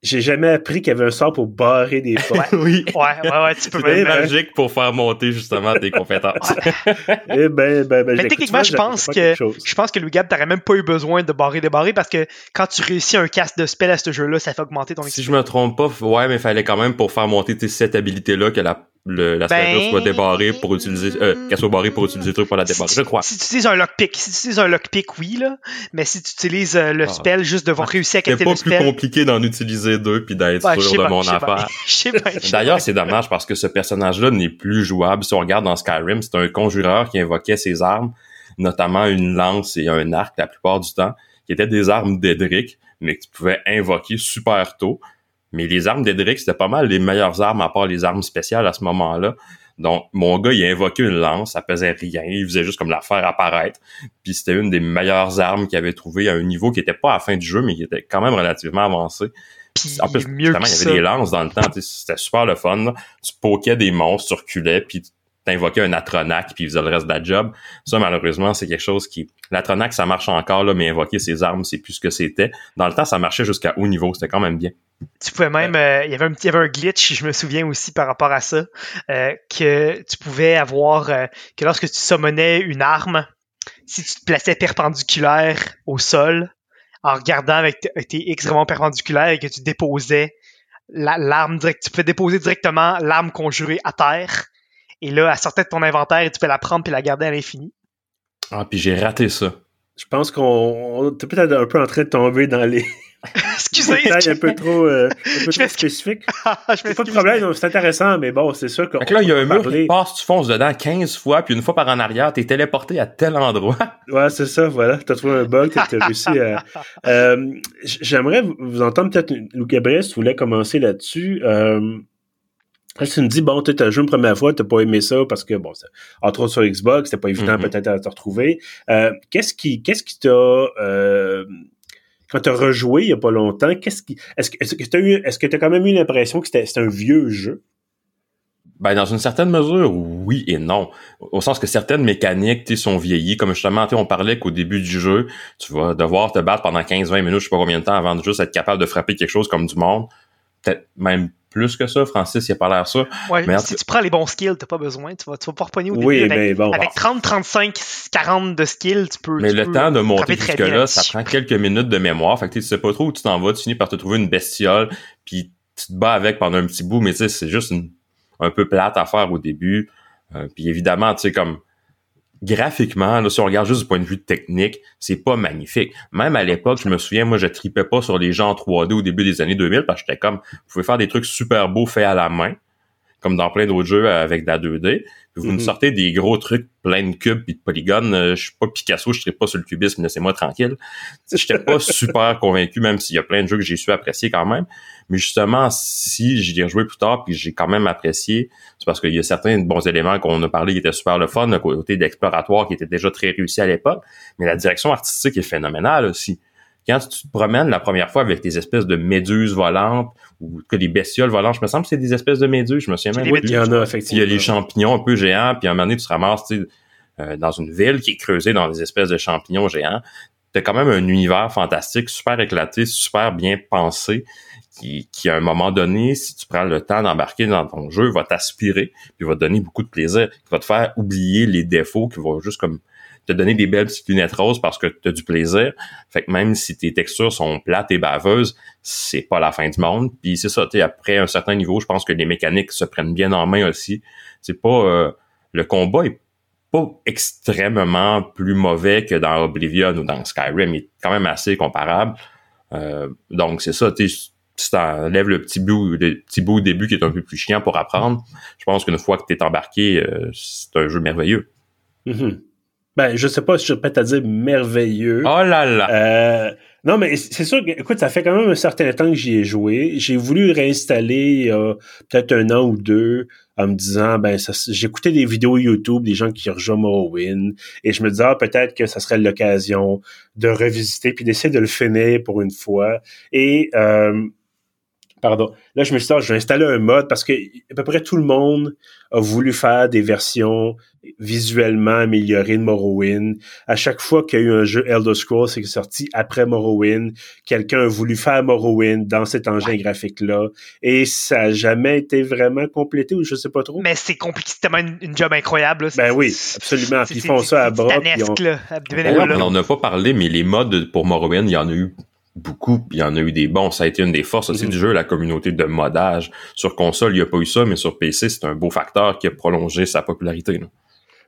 j'ai jamais appris qu'il y avait un sort pour barrer des portes. oui. Ouais, ouais, ouais, tu peux C'est magique pour faire monter justement tes compétences. eh ben, ben, ben, Mais techniquement, je pense que je pense que Louis Gab t'aurais même pas eu besoin de barrer des barrer parce que quand tu réussis un cast de spell à ce jeu-là, ça fait augmenter ton Si je me trompe pas, ouais, mais il fallait quand même pour faire monter tes cette habilité-là que la le, la ben... soit débarrée pour utiliser, euh, qu'elle soit barrée pour utiliser le truc pour la débarrer, je crois. Si tu utilises un lockpick, si tu utilises un lockpick, oui, là, mais si tu utilises euh, le ah. spell juste de voir réussir à casser le spell. C'est pas plus compliqué d'en utiliser deux puis d'être sûr de mon affaire. D'ailleurs, c'est dommage parce que ce personnage-là n'est plus jouable. Si on regarde dans Skyrim, c'est un conjureur qui invoquait ses armes, notamment une lance et un arc la plupart du temps, qui étaient des armes d'Edric, mais que tu pouvais invoquer super tôt. Mais les armes d'Edric, c'était pas mal les meilleures armes à part les armes spéciales à ce moment-là. Donc, mon gars, il a invoqué une lance, ça pesait rien, il faisait juste comme la faire apparaître. Puis c'était une des meilleures armes qu'il avait trouvé à un niveau qui était pas à la fin du jeu, mais qui était quand même relativement avancé. en plus, mieux il y avait des lances dans le temps, c'était super le fun. Tu poquais des monstres, tu reculais, puis t'invoquais un Atronac puis il faisait le reste de la job. Ça, malheureusement, c'est quelque chose qui... L'Atronac, ça marche encore, là, mais invoquer ses armes, c'est plus ce que c'était. Dans le temps, ça marchait jusqu'à haut niveau. C'était quand même bien. Tu pouvais même... Euh, il, y avait un, il y avait un glitch, je me souviens aussi par rapport à ça, euh, que tu pouvais avoir... Euh, que lorsque tu summonais une arme, si tu te plaçais perpendiculaire au sol, en regardant avec tes X vraiment perpendiculaires et que tu déposais l'arme direct, tu peux déposer directement l'arme conjurée à terre. Et là, elle sortait de ton inventaire et tu peux la prendre puis la garder à l'infini. Ah, puis j'ai raté ça. Je pense qu'on est peut-être un peu en train de tomber dans les Excusez. un peu trop, euh, un peu trop spécifique. c'est pas de problème, c'est intéressant, mais bon, c'est sûr que. là, il y a un mur qui passe, tu fonces dedans 15 fois, puis une fois par en arrière, t'es téléporté à tel endroit. Ouais, c'est ça, voilà. T'as trouvé un bug, t'as réussi à. Euh, J'aimerais vous entendre peut-être, Lou Gabriel, si tu voulais commencer là-dessus. Euh, tu me dis, bon, tu as joué une première fois, t'as pas aimé ça parce que, bon, entre autres sur Xbox, c'était pas évident mm-hmm. peut-être à te retrouver. Euh, qu'est-ce qui qu'est-ce qui t'a euh, quand tu as rejoué il y a pas longtemps, qu'est-ce qui est-ce que tu as eu est-ce que tu as quand même eu l'impression que c'était un vieux jeu? Ben, dans une certaine mesure, oui et non. Au sens que certaines mécaniques sont vieillies. Comme justement, on parlait qu'au début du jeu, tu vas devoir te battre pendant 15-20 minutes, je sais pas combien de temps, avant de juste être capable de frapper quelque chose comme du monde. Peut-être même plus que ça. Francis, il a pas l'air ça. Ouais, si tu prends les bons skills, t'as pas besoin. Tu vas, tu vas pas repogner au début. Oui, avec, mais bon, avec 30, 35, 40 de skills, tu peux. Mais le temps de monter jusque-là, ça prend quelques minutes de mémoire. Fait que tu sais pas trop où tu t'en vas. Tu finis par te trouver une bestiole, puis tu te bats avec pendant un petit bout, mais tu sais, c'est juste un peu plate à faire au début. Euh, puis évidemment, tu sais, comme graphiquement, là, si on regarde juste du point de vue technique, c'est pas magnifique. Même à l'époque, je me souviens, moi, je tripais pas sur les gens en 3D au début des années 2000 parce que j'étais comme, vous pouvez faire des trucs super beaux faits à la main, comme dans plein d'autres jeux avec de la 2D. Puis vous me mm-hmm. sortez des gros trucs plein de cubes et de polygones. Euh, je suis pas Picasso, je serais pas sur le cubisme, laissez-moi tranquille. J'étais pas super convaincu, même s'il y a plein de jeux que j'ai su apprécier quand même. Mais justement, si j'y ai rejoué plus tard puis j'ai quand même apprécié, c'est parce qu'il y a certains bons éléments qu'on a parlé qui étaient super le fun, le côté d'exploratoire qui était déjà très réussi à l'époque, mais la direction artistique est phénoménale aussi. Quand tu te promènes la première fois avec tes espèces de méduses volantes ou que des bestioles volantes, je me semble que c'est des espèces de méduses, je me souviens même. Oui, il y en a effectivement. Il y a les champignons un peu géants, puis à un moment donné, tu te ramasses euh, dans une ville qui est creusée dans des espèces de champignons géants. T'as quand même un univers fantastique, super éclaté, super bien pensé qui, à un moment donné, si tu prends le temps d'embarquer dans ton jeu, va t'aspirer, puis va te donner beaucoup de plaisir, qui va te faire oublier les défauts, qui va juste comme te donner des belles petites lunettes roses parce que tu as du plaisir. Fait que même si tes textures sont plates et baveuses, c'est pas la fin du monde. Puis c'est ça, après un certain niveau, je pense que les mécaniques se prennent bien en main aussi. C'est pas euh, le combat est pas extrêmement plus mauvais que dans Oblivion ou dans Skyrim, il est quand même assez comparable. Euh, donc c'est ça, tu tu t'enlèves le petit bout, le petit bout au début qui est un peu plus chiant pour apprendre, je pense qu'une fois que tu es embarqué, euh, c'est un jeu merveilleux. Mm-hmm. Ben, je sais pas si je peux à dire merveilleux. Oh là là! Euh, non, mais c'est sûr que, écoute, ça fait quand même un certain temps que j'y ai joué. J'ai voulu réinstaller il y a peut-être un an ou deux en me disant, ben, j'écoutais des vidéos YouTube des gens qui rejouent Morrowind et je me disais, ah, peut-être que ça serait l'occasion de revisiter puis d'essayer de le finir pour une fois. Et euh, Pardon. Là, je me suis dit, ah, je vais installer un mode parce que à peu près tout le monde a voulu faire des versions visuellement améliorées de Morrowind. À chaque fois qu'il y a eu un jeu Elder Scrolls qui est sorti après Morrowind, quelqu'un a voulu faire Morrowind dans cet engin graphique-là et ça n'a jamais été vraiment complété ou je sais pas trop. Mais c'est compliqué, c'est tellement une, job incroyable. Ben oui, absolument. Puis ils font ça à bras. on... on n'en a pas parlé, mais les modes pour Morrowind, il y en a eu beaucoup, il y en a eu des bons. Ça a été une des forces aussi mhm. du jeu, la communauté de modage. Sur console, il n'y a pas eu ça, mais sur PC, c'est un beau facteur qui a prolongé sa popularité.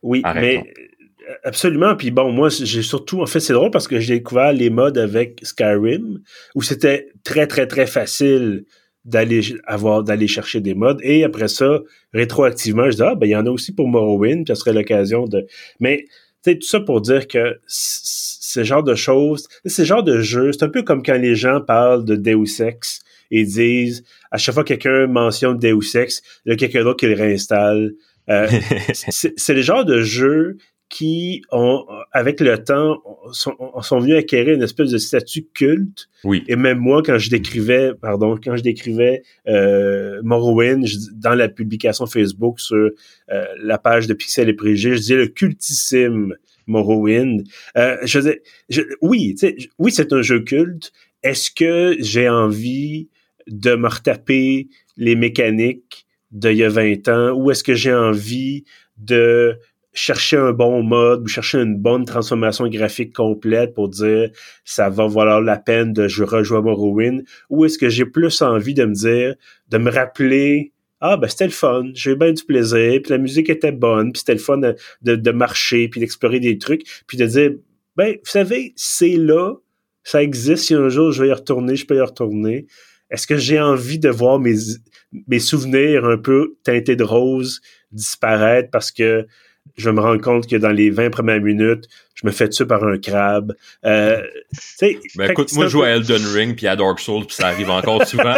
Oui, mais euh, absolument. Puis bon, moi, j'ai surtout, en fait, c'est drôle parce que j'ai découvert les modes avec Skyrim, où c'était très, très, très facile d'aller avoir d'aller chercher des modes et après ça rétroactivement je dis ah ben il y en a aussi pour Morrowind ça serait l'occasion de mais sais tout ça pour dire que ce genre de choses, ce genre de jeu, c'est un peu comme quand les gens parlent de Deus Ex et disent, à chaque fois que quelqu'un mentionne Deus Ex, il y a quelqu'un d'autre qui le réinstalle. Euh, c'est le genre de jeu qui ont, avec le temps, sont, sont venus acquérir une espèce de statut culte. Oui. Et même moi, quand je décrivais, pardon, quand je décrivais euh, Morrowind dans la publication Facebook sur euh, la page de Pixel et Préjugés, je disais le cultissime Morrowind. Euh, je disais, oui, oui, c'est un jeu culte. Est-ce que j'ai envie de me retaper les mécaniques d'il y a 20 ans ou est-ce que j'ai envie de chercher un bon mode ou chercher une bonne transformation graphique complète pour dire ça va valoir la peine de je rejouer à Morrowind ou est-ce que j'ai plus envie de me dire de me rappeler ah ben c'était le fun, j'ai eu bien du plaisir, puis la musique était bonne, puis c'était le fun de, de, marcher, puis d'explorer des trucs, puis de dire ben vous savez, c'est là, ça existe, si un jour je vais y retourner, je peux y retourner. Est-ce que j'ai envie de voir mes, mes souvenirs un peu teintés de rose disparaître parce que je me rends compte que dans les 20 premières minutes, je me fais tuer par un crabe. Euh, ben écoute, moi je joue à Elden Ring puis à Dark Souls puis ça arrive encore souvent.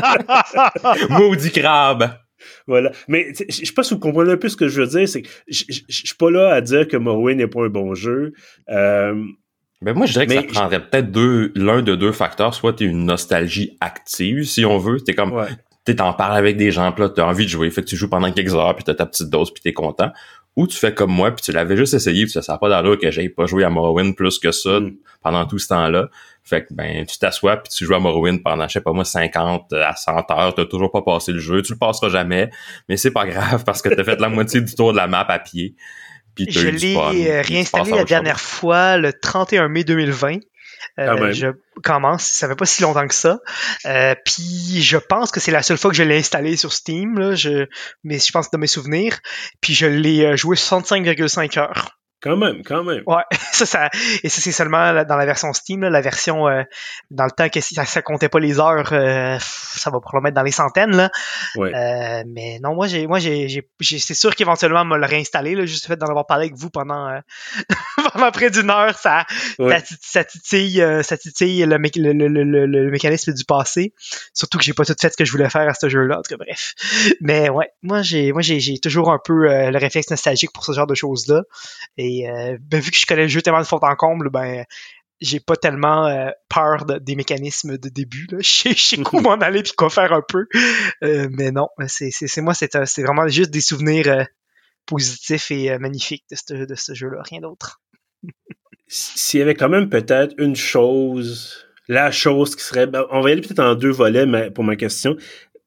Maudit crabe. Voilà. Mais je sais pas si vous comprenez un peu ce que je veux dire. C'est que je suis pas là à dire que Morrowind n'est pas un bon jeu. Euh, ben moi, je dirais que ça prendrait peut-être deux, l'un de deux facteurs. Soit t'es une nostalgie active, si on veut. T'es comme, tu t'en parles avec des gens, pis là, t'as envie de jouer. Fait que tu joues pendant quelques heures, puis t'as ta petite dose, puis t'es content. Ou tu fais comme moi, puis tu l'avais juste essayé, puis ça sert pas d'allure que j'aille pas joué à Morrowind plus que ça mm. pendant tout ce temps-là. Fait que ben tu t'assois puis tu joues à Morrowind pendant je sais pas moi 50 à 100 heures, t'as toujours pas passé le jeu, tu le passeras jamais, mais c'est pas grave parce que t'as fait la moitié du tour de la map à pied. Puis je l'ai réinstallé la dernière fois le 31 mai 2020. Euh, je commence, ça fait pas si longtemps que ça. Euh, puis je pense que c'est la seule fois que je l'ai installé sur Steam, là, je, mais je pense de mes souvenirs. Puis je l'ai euh, joué 65,5 heures. Quand même, quand même. Ouais, ça, ça et ça c'est seulement dans la version Steam, la version euh, dans le temps que ça, ça comptait pas les heures, euh, ça va probablement être dans les centaines là. Ouais. Euh, mais non, moi j'ai, moi j'ai, j'ai, c'est sûr qu'éventuellement me le réinstaller là, juste le fait d'en avoir parlé avec vous pendant pendant près d'une heure, ça, ça, titille, ça titille le, le, le, le, mécanisme du passé. Surtout que j'ai pas tout fait ce que je voulais faire à ce jeu-là. En tout cas, bref. Mais ouais, moi j'ai, moi j'ai, j'ai toujours un peu le réflexe nostalgique pour ce genre de choses là. Et et euh, ben, vu que je connais le jeu tellement de fond en comble, ben j'ai pas tellement euh, peur des mécanismes de début. Là. Je sais où m'en aller puis quoi faire un peu. Euh, mais non, c'est moi, c'est vraiment juste des souvenirs positifs et magnifiques de ce, de ce jeu-là, rien d'autre. S'il y avait quand même peut-être une chose, la chose qui serait, ben, on va y aller peut-être en deux volets mais, pour ma question.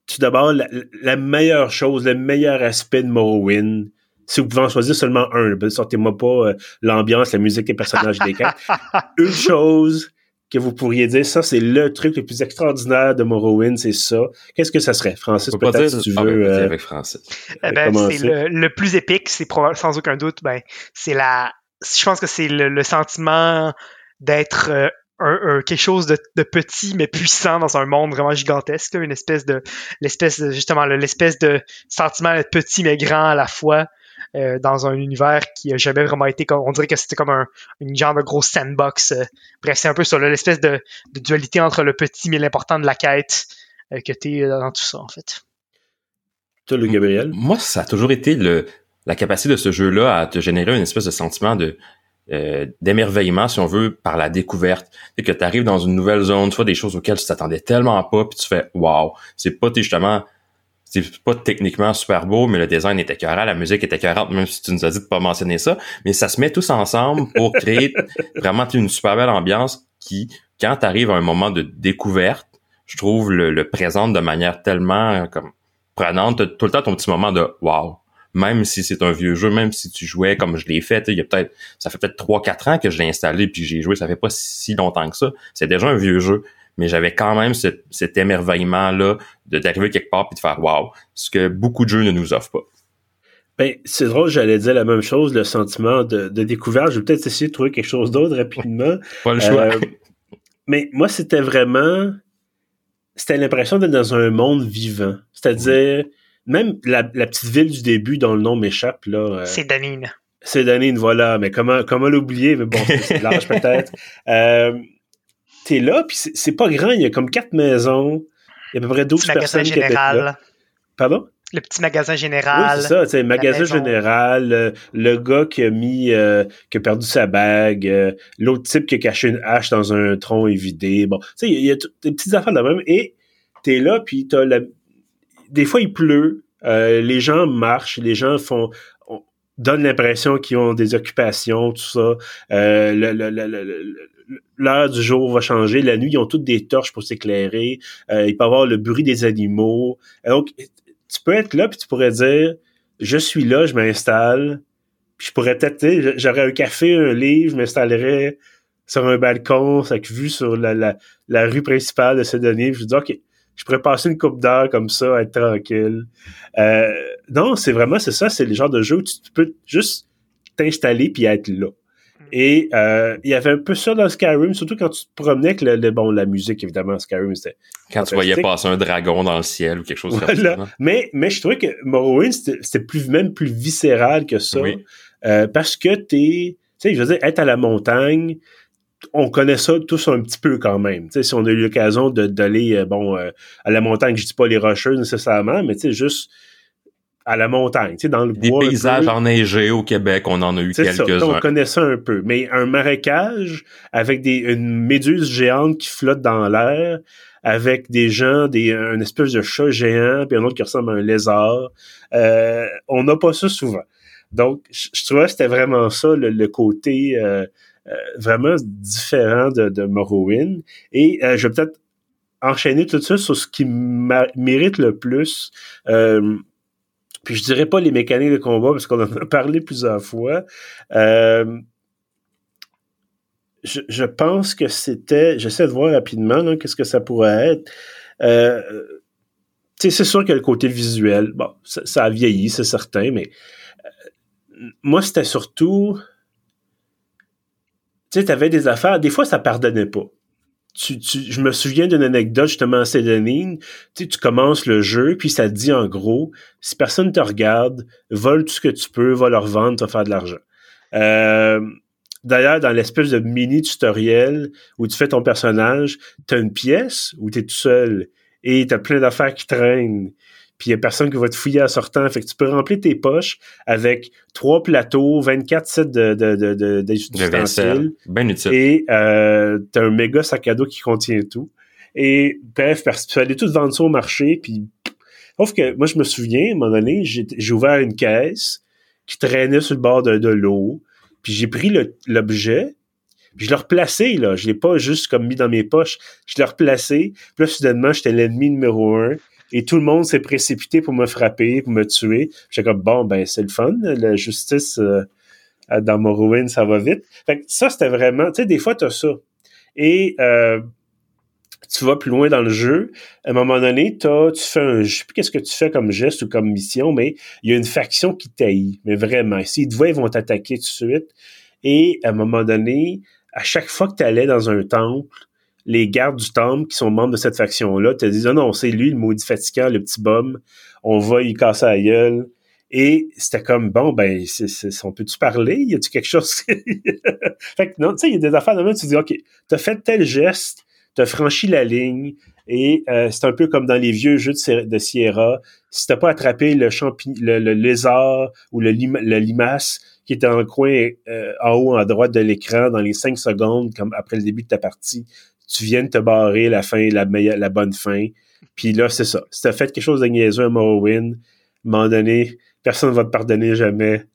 Tout d'abord, la, la, meilleure chose, le meilleur aspect de Morrowind, si vous pouvez en choisir seulement un, ben, sortez-moi pas euh, l'ambiance, la musique, les personnages des cartes. Une chose que vous pourriez dire, ça, c'est le truc le plus extraordinaire de Morrowind, c'est ça. Qu'est-ce que ça serait, Francis, peut-être, si tu ah, veux... Ben, euh, avec Francis. Eh ben, c'est le, plus épique, c'est sans aucun doute, ben, c'est la... Je pense que c'est le, sentiment d'être... Euh, un, quelque chose de, de, petit mais puissant dans un monde vraiment gigantesque, une espèce de l'espèce de, justement l'espèce de sentiment d'être petit mais grand à la fois euh, dans un univers qui a jamais vraiment été comme on dirait que c'était comme un une genre de grosse sandbox. Euh. bref, c'est un peu ça, l'espèce de, de, dualité entre le petit mais l'important de la quête euh, que tu es dans tout ça en fait. Toi, le Gabriel? Moi, ça a toujours été le la capacité de ce jeu-là à te générer une espèce de sentiment de d'émerveillement, si on veut, par la découverte. Et que tu arrives dans une nouvelle zone, tu vois des choses auxquelles tu t'attendais tellement pas, puis tu fais « wow ». C'est pas justement c'est pas techniquement super beau, mais le design était écœurant, la musique était écœurante, même si tu nous as dit de pas mentionner ça. Mais ça se met tous ensemble pour créer vraiment une super belle ambiance qui, quand tu arrives à un moment de découverte, je trouve le, présente de manière tellement comme prenante, tout le temps ton petit moment de wow. Même si c'est un vieux jeu, même si tu jouais comme je l'ai fait, il y a peut-être, ça fait peut-être 3-4 ans que je l'ai installé puis j'ai joué, ça fait pas si longtemps que ça. C'est déjà un vieux jeu mais j'avais quand même cet émerveillement-là de d'arriver quelque part et de faire wow, ce que beaucoup de jeux ne nous offrent pas. Ben, c'est drôle, j'allais dire la même chose, le sentiment de, découverte. Je vais peut-être essayer de trouver quelque chose d'autre rapidement. Pas le choix. Euh, mais moi, c'était vraiment. C'était l'impression d'être dans un monde vivant. C'est-à-dire, même la, petite ville du début dont le nom m'échappe, là. Euh, c'est Danine. C'est Danine, voilà. Mais comment, comment l'oublier? Mais bon, c'est large peut-être. Euh, t'es là, puis c'est pas grand, il y a comme quatre maisons, il y a à peu près 12 personnes qui étaient là. Pardon? le petit magasin général. Oui, c'est ça, c'est magasin général, le, gars qui a mis, euh, qui a perdu sa bague, euh, l'autre type qui a caché une hache dans un tronc évidé. Bon, tu sais, il y, a des petites affaires de même. Et t'es là, puis t'as la... Des fois, il pleut, euh, les gens marchent, les gens font donnent l'impression qu'ils ont des occupations, tout ça. L'heure du jour va changer. La nuit, ils ont toutes des torches pour s'éclairer. il peut y avoir le bruit des animaux. Donc, tu peux être là puis tu pourrais dire je suis là, je m'installe. Puis je pourrais peut-être, j'aurais un café, un livre, je m'installerais sur un balcon, avec vue sur la, rue principale de Sidonie. Je dis OK, je pourrais passer une coupe d'heure comme ça, être tranquille. Euh, non, c'est vraiment c'est ça, c'est le genre de jeu où tu peux juste t'installer puis être là. Et euh, il y avait un peu ça dans Skyrim, surtout quand tu te promenais avec le, bon, la musique, évidemment, Skyrim, c'était. Quand tu voyais passer un dragon dans le ciel ou quelque chose comme ça. Mais, mais je trouvais que Morrowind, c'était plus, même plus viscéral que ça. Euh, parce que t'es. Tu sais, je veux dire, être à la montagne, on connaît ça tous un petit peu quand même. Tu sais, si on a eu l'occasion d'aller, euh, bon, à la montagne, je dis pas les rocheuses nécessairement, mais tu sais, juste à la montagne, tu sais, dans le bois. Des paysages enneigés au Québec, on en a eu quelques-uns. On connaît ça un peu. Mais un marécage avec des, une méduse géante qui flotte dans l'air, avec des gens, des, un espèce de chat géant, puis un autre qui ressemble à un lézard, euh, on n'a pas ça souvent. Donc, je, trouvais que c'était vraiment ça, le, côté euh, euh, vraiment différent de, de Morrowind. Et je vais peut-être enchaîner tout ça sur ce qui mérite le plus. Puis je dirais pas les mécaniques de combat parce qu'on en a parlé plusieurs fois. Euh, je, pense que c'était, j'essaie de voir rapidement qu'est-ce que ça pourrait être. Euh, c'est sûr que le côté visuel, bon, ça, a vieilli, c'est certain, mais euh, moi c'était surtout, tu sais, t'avais des affaires, des fois ça pardonnait pas tu, tu, je me souviens d'une anecdote justement à Cédonine. Tu, sais, tu commences le jeu, puis ça te dit en gros, si personne te regarde, vole tout ce que tu peux, va leur vendre, tu vas faire de l'argent. Euh, D'ailleurs, dans l'espèce de mini tutoriel où tu fais ton personnage, tu as une pièce où tu es tout seul et tu as plein d'affaires qui traînent puis il y a personne qui va te fouiller en sortant. Fait que tu peux remplir tes poches avec trois plateaux, 24 sets de, de, de. Bien utile. Et euh, t'as un méga sac à dos qui contient tout. Et bref, tu aller tout vendre ça au marché, puis sauf que moi je me souviens, à un moment donné, j'ai, ouvert une caisse qui traînait sur le bord de, de l'eau, puis j'ai pris l'objet, puis je l'ai replacé, là. Je l'ai pas juste comme mis dans mes poches. Je l'ai replacé. Puis là, soudainement, j'étais l'ennemi numéro un et tout le monde s'est précipité pour me frapper, pour me tuer. J'étais comme, bon, ben, c'est le fun, la justice euh, dans Morrowind, ça va vite. Fait que ça, c'était vraiment, tu sais, des fois, t'as ça. Et euh, tu vas plus loin dans le jeu. À un moment donné, tu fais un, je sais plus qu'est-ce que tu fais comme geste ou comme mission, mais il y a une faction qui taillit. Mais vraiment, s'ils te voient, ils vont t'attaquer tout de suite. Et à un moment donné, à chaque fois que tu allais dans un temple, les gardes du temple qui sont membres de cette faction-là te disent, ah non, c'est lui, le maudit fatigant, le petit bum, on va y casser la gueule. Et c'était comme, bon, ben, on peut-tu parler? Y a-tu quelque chose? fait que non, tu sais, il y a des affaires de même, tu dis, OK, t'as fait tel geste, t'as franchi la ligne, et euh, c'est un peu comme dans les vieux jeux de, Sierra. Si t'as pas attrapé le champignon, le, lézard ou le, limace qui était en le coin euh, en haut en droite de l'écran dans les cinq secondes, comme après le début de ta partie, tu viens de te barrer la fin, la, meilleure, la bonne fin. Puis là, c'est ça. Si t'as fait quelque chose de niaiseux à Morrowind, à un moment donné, personne ne va te pardonner jamais.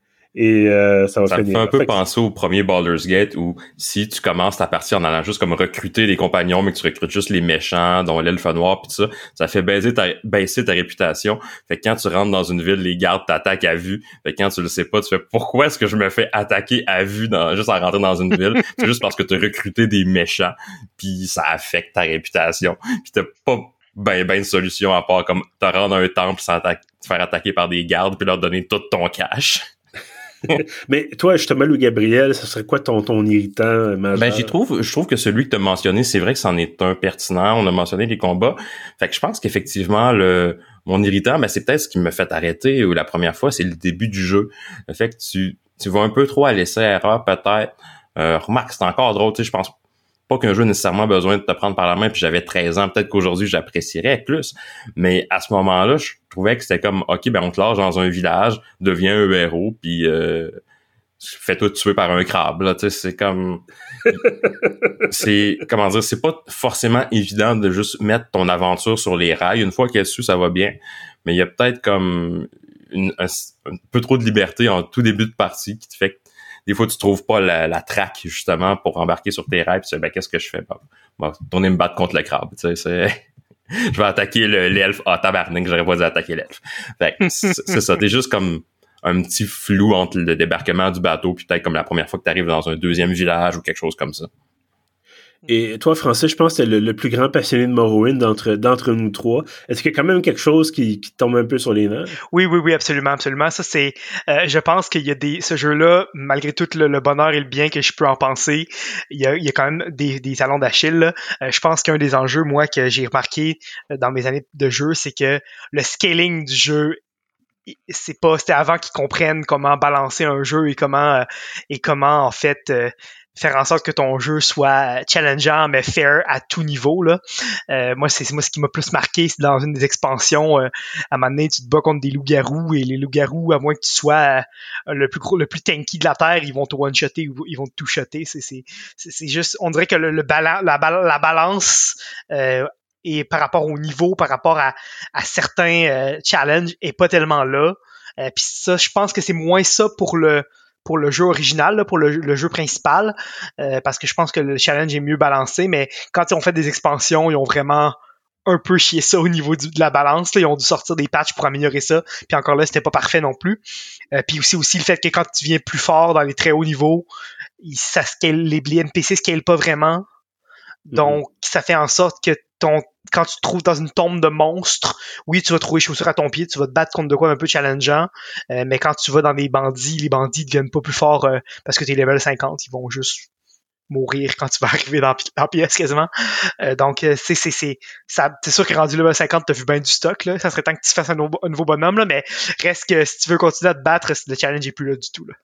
Et euh, ça va ça me fait un peu penser au premier Baldur's Gate où si tu commences ta partie en allant juste comme recruter des compagnons, mais que tu recrutes juste les méchants, dont l'elfe noir pis tout ça, ça fait baisser ta, baisser ta réputation. Fait que quand tu rentres dans une ville, les gardes t'attaquent à vue. Fait que quand tu le sais pas, tu fais pourquoi est-ce que je me fais attaquer à vue dans, juste en rentrant dans une ville? C'est juste parce que tu as recruté des méchants puis ça affecte ta réputation. Puis t'as pas ben ben de solution à part comme te rendre un temple sans te faire attaquer par des gardes puis leur donner tout ton cash. Mais toi, justement, Louis Gabriel, ça serait quoi ton, ton irritant euh, majeur? Ben, j'y trouve, je trouve que celui que tu as mentionné, c'est vrai que c'en est un pertinent. On a mentionné les combats. Fait que je pense qu'effectivement, le, mon irritant, ben, c'est peut-être ce qui me fait arrêter ou la première fois, c'est le début du jeu. Fait que tu, tu vas un peu trop à l'essai-erreur, peut-être. Euh, remarque, c'est encore drôle, tu sais, je pense pas qu'un jeu nécessairement besoin de te prendre par la main, puis j'avais 13 ans, peut-être qu'aujourd'hui j'apprécierais plus. Mais à ce moment-là, je trouvais que c'était comme, OK, ben on te lâche dans un village, deviens un héros, puis euh, fais-toi tuer par un crabe. Là, c'est comme... c'est, comment dire, c'est pas forcément évident de juste mettre ton aventure sur les rails. Une fois qu'elle est su, ça va bien. Mais il y a peut-être comme un, peu trop de liberté en tout début de partie qui te fait que des fois tu trouves pas la, la traque justement pour embarquer sur tes rails puis ben qu'est-ce que je fais? Bon, bon tourner me battre contre le crabe tu sais je vais attaquer l'elfe. Ah tabarnak j'aurais pas dû attaquer l'elfe. C'est ça. T'es juste comme un petit flou entre le débarquement du bateau puis peut-être comme la première fois que tu arrives dans un deuxième village ou quelque chose comme ça et toi, Français, je pense que tu es le, plus grand passionné de Morrowind d'entre, nous trois. Est-ce qu'il y a quand même quelque chose qui, qui tombe un peu sur les nerfs? Oui, oui, oui, absolument, absolument. Ça, c'est, euh, je pense qu'il y a des, ce jeu-là, malgré tout le, bonheur et le bien que je peux en penser, il y a, il y a quand même des, des talons d'Achille. Euh, je pense qu'un des enjeux, moi, que j'ai remarqué euh, dans mes années de jeu, c'est que le scaling du jeu c'est pas c'était avant qu'ils comprennent comment balancer un jeu et comment et comment en fait faire en sorte que ton jeu soit challengeant mais fair à tout niveau là. Euh, moi c'est moi ce qui m'a plus marqué c'est dans une des expansions euh, à un moment donné tu te bats contre des loups-garous et les loups-garous à moins que tu sois euh, le plus gros le plus tanky de la terre ils vont te one-shotter ou ils vont te two-shotter c'est c'est c'est juste on dirait que le, le la, la balance et par rapport au niveau par rapport à, à certains challenges est pas tellement là puis ça je pense que c'est moins ça pour le pour le jeu original, pour le, jeu principal, euh, parce que je pense que le challenge est mieux balancé, mais quand ils ont fait des expansions, ils ont vraiment un peu chié ça au niveau de la balance. Ils ont dû sortir des patchs pour améliorer ça. Puis encore là, c'était pas parfait non plus. Euh, puis aussi, aussi le fait que quand tu viens plus fort dans les très hauts niveaux, ça scale, les, les NPC scalent pas vraiment. Mm-hmm. Donc, ça fait en sorte que ton quand tu te trouves dans une tombe de monstres, oui, tu vas trouver chaussures à ton pied, tu vas te battre contre de quoi un peu challengeant, euh, mais quand tu vas dans les bandits, les bandits deviennent pas plus forts euh, parce que tu es level 50, ils vont juste mourir quand tu vas arriver dans la pièce quasiment. Euh, donc c'est c'est c'est ça sûr que rendu level 50, tu as vu bien du stock là, ça serait temps que tu fasses un, nouveau, bonhomme là, mais reste que si tu veux continuer à te battre, le challenge est plus là du tout là.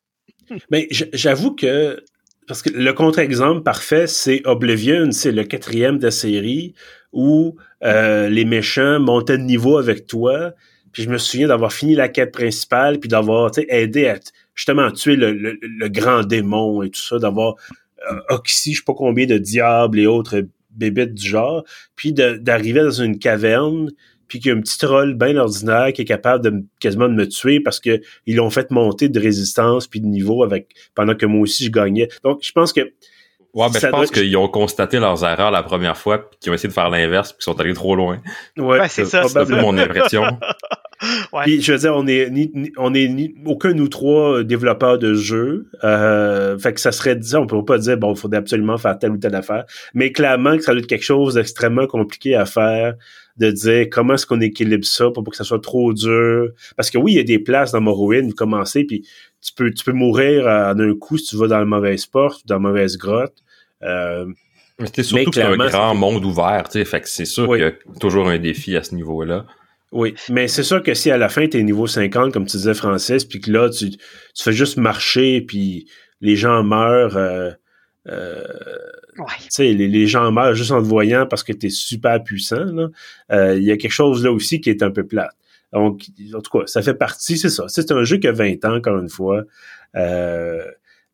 Mais j'avoue que parce que le contre-exemple parfait, c'est Oblivion, c'est le quatrième de la série où euh, les méchants montaient de niveau avec toi. Puis je me souviens d'avoir fini la quête principale, puis d'avoir aidé à justement tuer le, grand démon et tout ça, d'avoir euh, oxy, je sais pas combien de diables et autres bébites du genre, puis d'arriver dans une caverne, puis qu'il y a un petit troll bien ordinaire qui est capable de quasiment de me tuer parce que ils l'ont fait monter de résistance puis de niveau avec pendant que moi aussi je gagnais. Donc je pense que Ouais, ben, je pense qu'ils ont constaté leurs erreurs la première fois, puis qu'ils ont essayé de faire l'inverse, puis qu'ils sont allés trop loin. Ouais, c'est ça. C'est mon impression. ouais. Puis, je veux dire, on est ni, on est ni, aucun nous trois développeurs de jeux. Euh, fait que ça serait, disons, on peut pas dire, bon, il faudrait absolument faire telle ou telle affaire. Mais clairement que ça doit être quelque chose d'extrêmement compliqué à faire de dire comment est-ce qu'on équilibre ça pour pas que ça soit trop dur. Parce que oui, il y a des places dans Morrowind, vous commencez, puis tu peux, tu peux mourir en un coup si tu vas dans la mauvaise porte ou dans la mauvaise grotte. Euh, mais c'était surtout que c'est un grand monde ouvert, tu sais, fait que c'est sûr qu'il y a toujours un défi à ce niveau-là. Oui, mais c'est sûr que si à la fin, tu es niveau 50, comme tu disais, Francis, puis que là, tu, tu fais juste marcher, puis les gens meurent, euh, euh, les, les, gens meurent juste en te voyant parce que tu es super puissant. Il y a quelque chose là aussi qui est un peu plate. Donc, en tout cas, ça fait partie, c'est ça. C'est un jeu qui a 20 ans, encore une fois.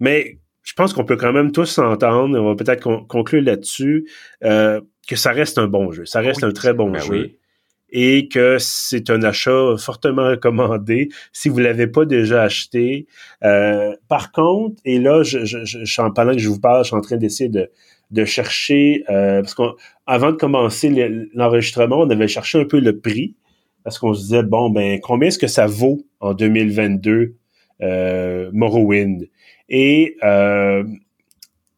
mais je pense qu'on peut quand même tous s'entendre, on va peut-être conclure là-dessus, euh, que ça reste un bon jeu. Ça reste un très bon ben jeu. Et que c'est un achat fortement recommandé si vous l'avez pas déjà acheté. Euh, par contre, et là, je, je, je, en parlant que je vous parle, je suis en train d'essayer de, de chercher, euh, parce qu'avant de commencer l'enregistrement, on avait cherché un peu le prix, parce qu'on se disait, bon, ben, combien est-ce que ça vaut en 2022 euh, Morrowind? Et euh,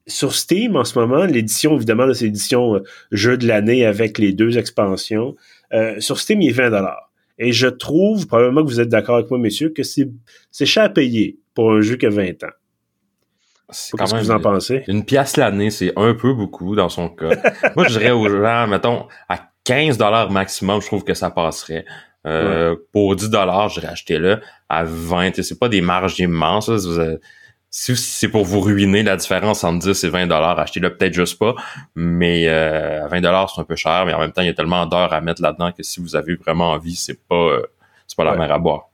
sur Steam, en ce moment, l'édition, évidemment, de cette édition euh, jeu de l'année avec les deux expansions, euh, sur Steam, il est 20 Et je trouve, probablement que vous êtes d'accord avec moi, messieurs, que c'est, c'est cher à payer pour un jeu qui a 20 ans. Qu'est-ce que vous en pensez? Une pièce l'année, c'est un peu beaucoup dans son cas. moi, je dirais aux gens, mettons, à 15 dollars maximum, je trouve que ça passerait. Pour 10 dollars, je acheté là. À 20, c'est pas des marges immenses. Vous si c'est pour vous ruiner la différence entre 10 et 20 dollars, achetez-le peut-être juste pas. Mais euh, 20 dollars, c'est un peu cher, mais en même temps, il y a tellement d'heures à mettre là-dedans que si vous avez vraiment envie, c'est pas euh, c'est pas la mer à boire.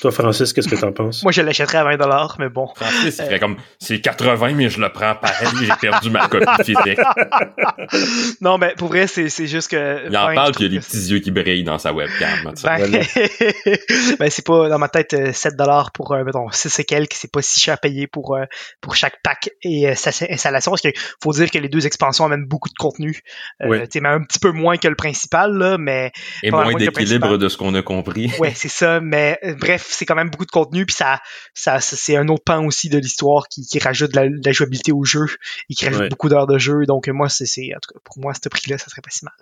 Toi, Francis, qu'est-ce que t'en penses? Moi, je l'achèterais à 20 mais bon. Francis, il ferait comme, c'est 80, mais je le prends pareil, j'ai perdu ma copie physique. non, mais pour vrai, c'est, juste que. Il en parle qu'il y a les petits yeux qui brillent dans sa webcam. Ben, ben, c'est pas, dans ma tête, 7 euh, pour, euh, mettons, 6 et quelques, c'est pas si cher à payer pour, euh, pour chaque pack et euh, sa installation, parce qu'il faut dire que les deux expansions amènent beaucoup de contenu. Euh, Tu un petit peu moins que le principal, là, mais. Et moins d'équilibre de ce qu'on a compris. Ouais, c'est ça, mais bref, c'est quand même beaucoup de contenu, puis ça, ça, c'est un autre pan aussi de l'histoire qui, qui rajoute de la, jouabilité au jeu et qui rajoute beaucoup d'heures de jeu. Donc moi, c'est, en tout cas, pour moi, ce prix-là, ça serait pas si mal.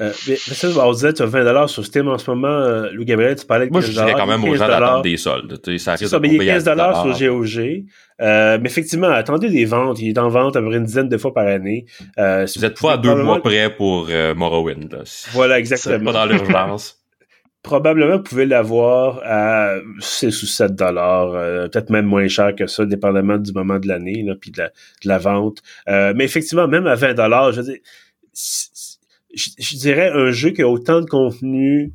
Euh, mais, ça, on disait, tu as 20 sur Steam en ce moment. Euh, Louis Gabriel, tu parlais de 15 Moi, je dirais quand même aux gens d'attendre des soldes. Ça, ça mais il est 15 sur GOG. Euh, mais effectivement, attendez des ventes. Il est en vente à peu près une dizaine de fois par année. Euh, vous êtes pas à deux mois près pour euh, Morrowind. Là. Voilà, exactement. Pas dans l'urgence probablement vous pouvez l'avoir à 6 ou 7 dollars, euh, peut-être même moins cher que ça, dépendamment du moment de l'année, là, puis de la, vente. Euh, mais effectivement, même à 20 dollars, je veux dire, je, dirais un jeu qui a autant de contenu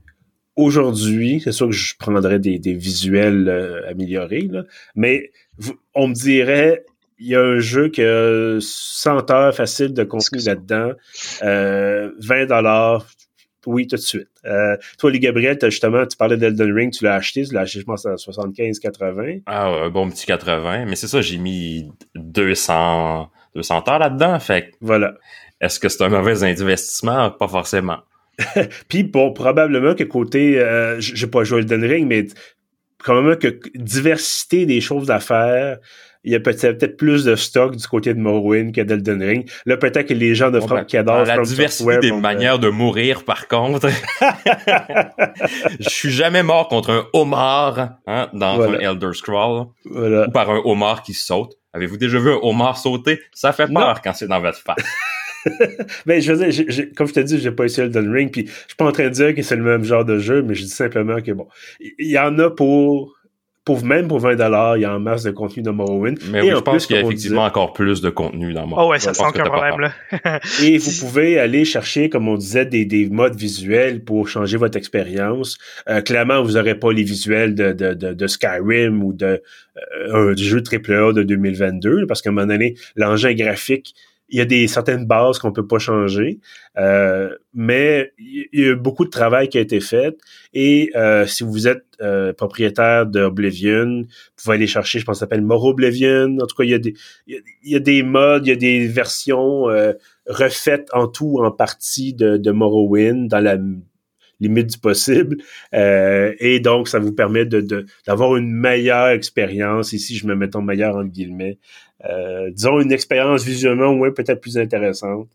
aujourd'hui, c'est sûr que je prendrais des, visuels euh, améliorés, là, mais on me dirait il y a un jeu qui a 100 heures facile de contenu là-dedans, 20 dollars, oui, tout de suite. Euh, toi, les Gabriel, justement, tu parlais d'Elden Ring, tu l'as acheté, tu l'as acheté, je pense, à 75-80. Ah, un bon petit 80. Mais c'est ça, j'ai mis 200, 200 heures là-dedans. Fait voilà. Est-ce que c'est un mauvais investissement? Pas forcément. Puis bon, probablement que côté, euh, j'ai pas joué Elden Ring, mais probablement que diversité des choses à faire, il y a peut-être plus de stock du côté de Morrowind que d'Elden Ring. Là, peut-être que les gens de ben, qui adorent La diversité des manières de mourir, par contre. Je suis jamais mort contre un homard hein, dans un Elder Scroll. Ou par un homard qui saute. Avez-vous déjà vu un homard sauter? Ça fait peur quand c'est dans votre face. mais je veux dire, comme je te dis, j'ai pas essayé Elden Ring, puis je suis pas en train de dire que c'est le même genre de jeu, mais je dis simplement que bon, il y en a pour pour même pour 20 dollars, il y a en masse de contenu dans Morrowind. Mais oui, je pense qu'il y a effectivement encore plus de contenu dans Morrowind. Oh ouais, ça sent qu'un problème là. Et vous pouvez aller chercher, comme on disait, des, des modes visuels pour changer votre expérience. Euh, clairement, vous n'aurez pas les visuels de, de, de, Skyrim ou de euh, un jeu AAA de 2022, parce qu'à un moment donné, l'engin graphique il y a des certaines bases qu'on peut pas changer, euh, mais il y a beaucoup de travail qui a été fait. Et euh, si vous êtes euh, propriétaire d'Oblivion, vous pouvez aller chercher, je pense, ça s'appelle More Oblivion. En tout cas, il y a des, il y a, des modes, il y a des versions refaites en tout, en partie de, de Morrowind dans la limite du possible. et donc, ça vous permet de, d'avoir une meilleure expérience. Ici, je me mets en meilleur en guillemets euh, disons, une expérience visuellement moins peut-être plus intéressante.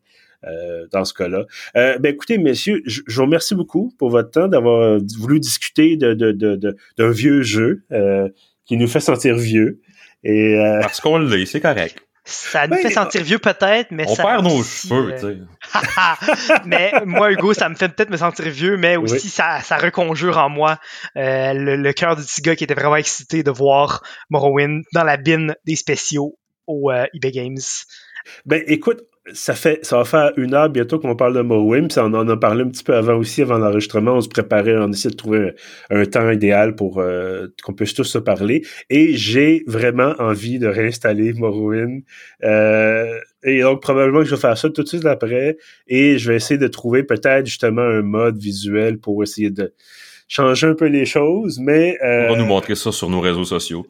Euh, dans ce cas-là. Euh, ben écoutez, messieurs, je, vous remercie beaucoup pour votre temps d'avoir voulu discuter de, de, de, d'un vieux jeu euh, qui nous fait sentir vieux. Et, euh, Parce qu'on l'est, c'est correct. Ça nous fait sentir vieux peut-être, mais on ça perd nos cheveux, tu sais. mais moi, Hugo, ça me fait peut-être me sentir vieux, mais aussi ça, ça reconjure en moi le, le cœur du petit gars qui était vraiment excité de voir Morrowind dans la bine des spéciaux au euh, eBay Games. Ben écoute, ça fait ça va faire une heure bientôt qu'on parle de Morrowind, puis on en a parlé un petit peu avant aussi, avant l'enregistrement, on se préparait, on essayait de trouver un, temps idéal pour euh, qu'on puisse tous se parler. Et j'ai vraiment envie de réinstaller Morrowind. Euh, et donc probablement que je vais faire ça tout de suite après. Et je vais essayer de trouver peut-être justement un mode visuel pour essayer de changer un peu les choses. Mais on va nous montrer ça sur nos réseaux sociaux.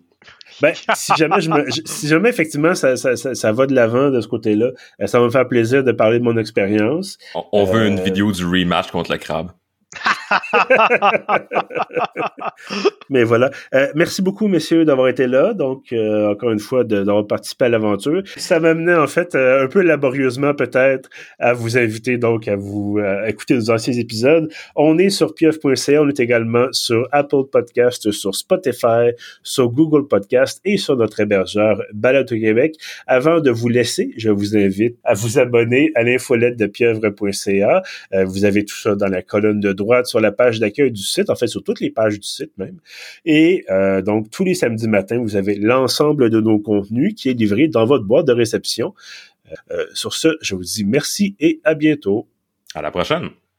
Ben, si jamais, je me, si jamais effectivement ça, ça, ça, va de l'avant de ce côté-là, euh, ça va me faire plaisir de parler de mon expérience. On, veut une euh, vidéo du rematch contre le crabe. Mais voilà. Euh, merci beaucoup, messieurs, d'avoir été là. Donc, euh, encore une fois, d'avoir participé à l'aventure. Ça m'amenait, en fait, euh, un peu laborieusement, peut-être, à vous inviter, donc, à vous écouter nos anciens épisodes. On est sur pieuf.ca. On est également sur Apple Podcast, sur Spotify, sur Google Podcast et sur notre hébergeur Balade au Québec. Avant de vous laisser, je vous invite à vous abonner à l'infolette de pieuvre.ca. vous avez tout ça dans la colonne de droite sur la page d'accueil du site, en fait sur toutes les pages du site même. Et euh, donc tous les samedis matins, vous avez l'ensemble de nos contenus qui est livré dans votre boîte de réception. Euh, sur ce, je vous dis merci et à bientôt. À la prochaine.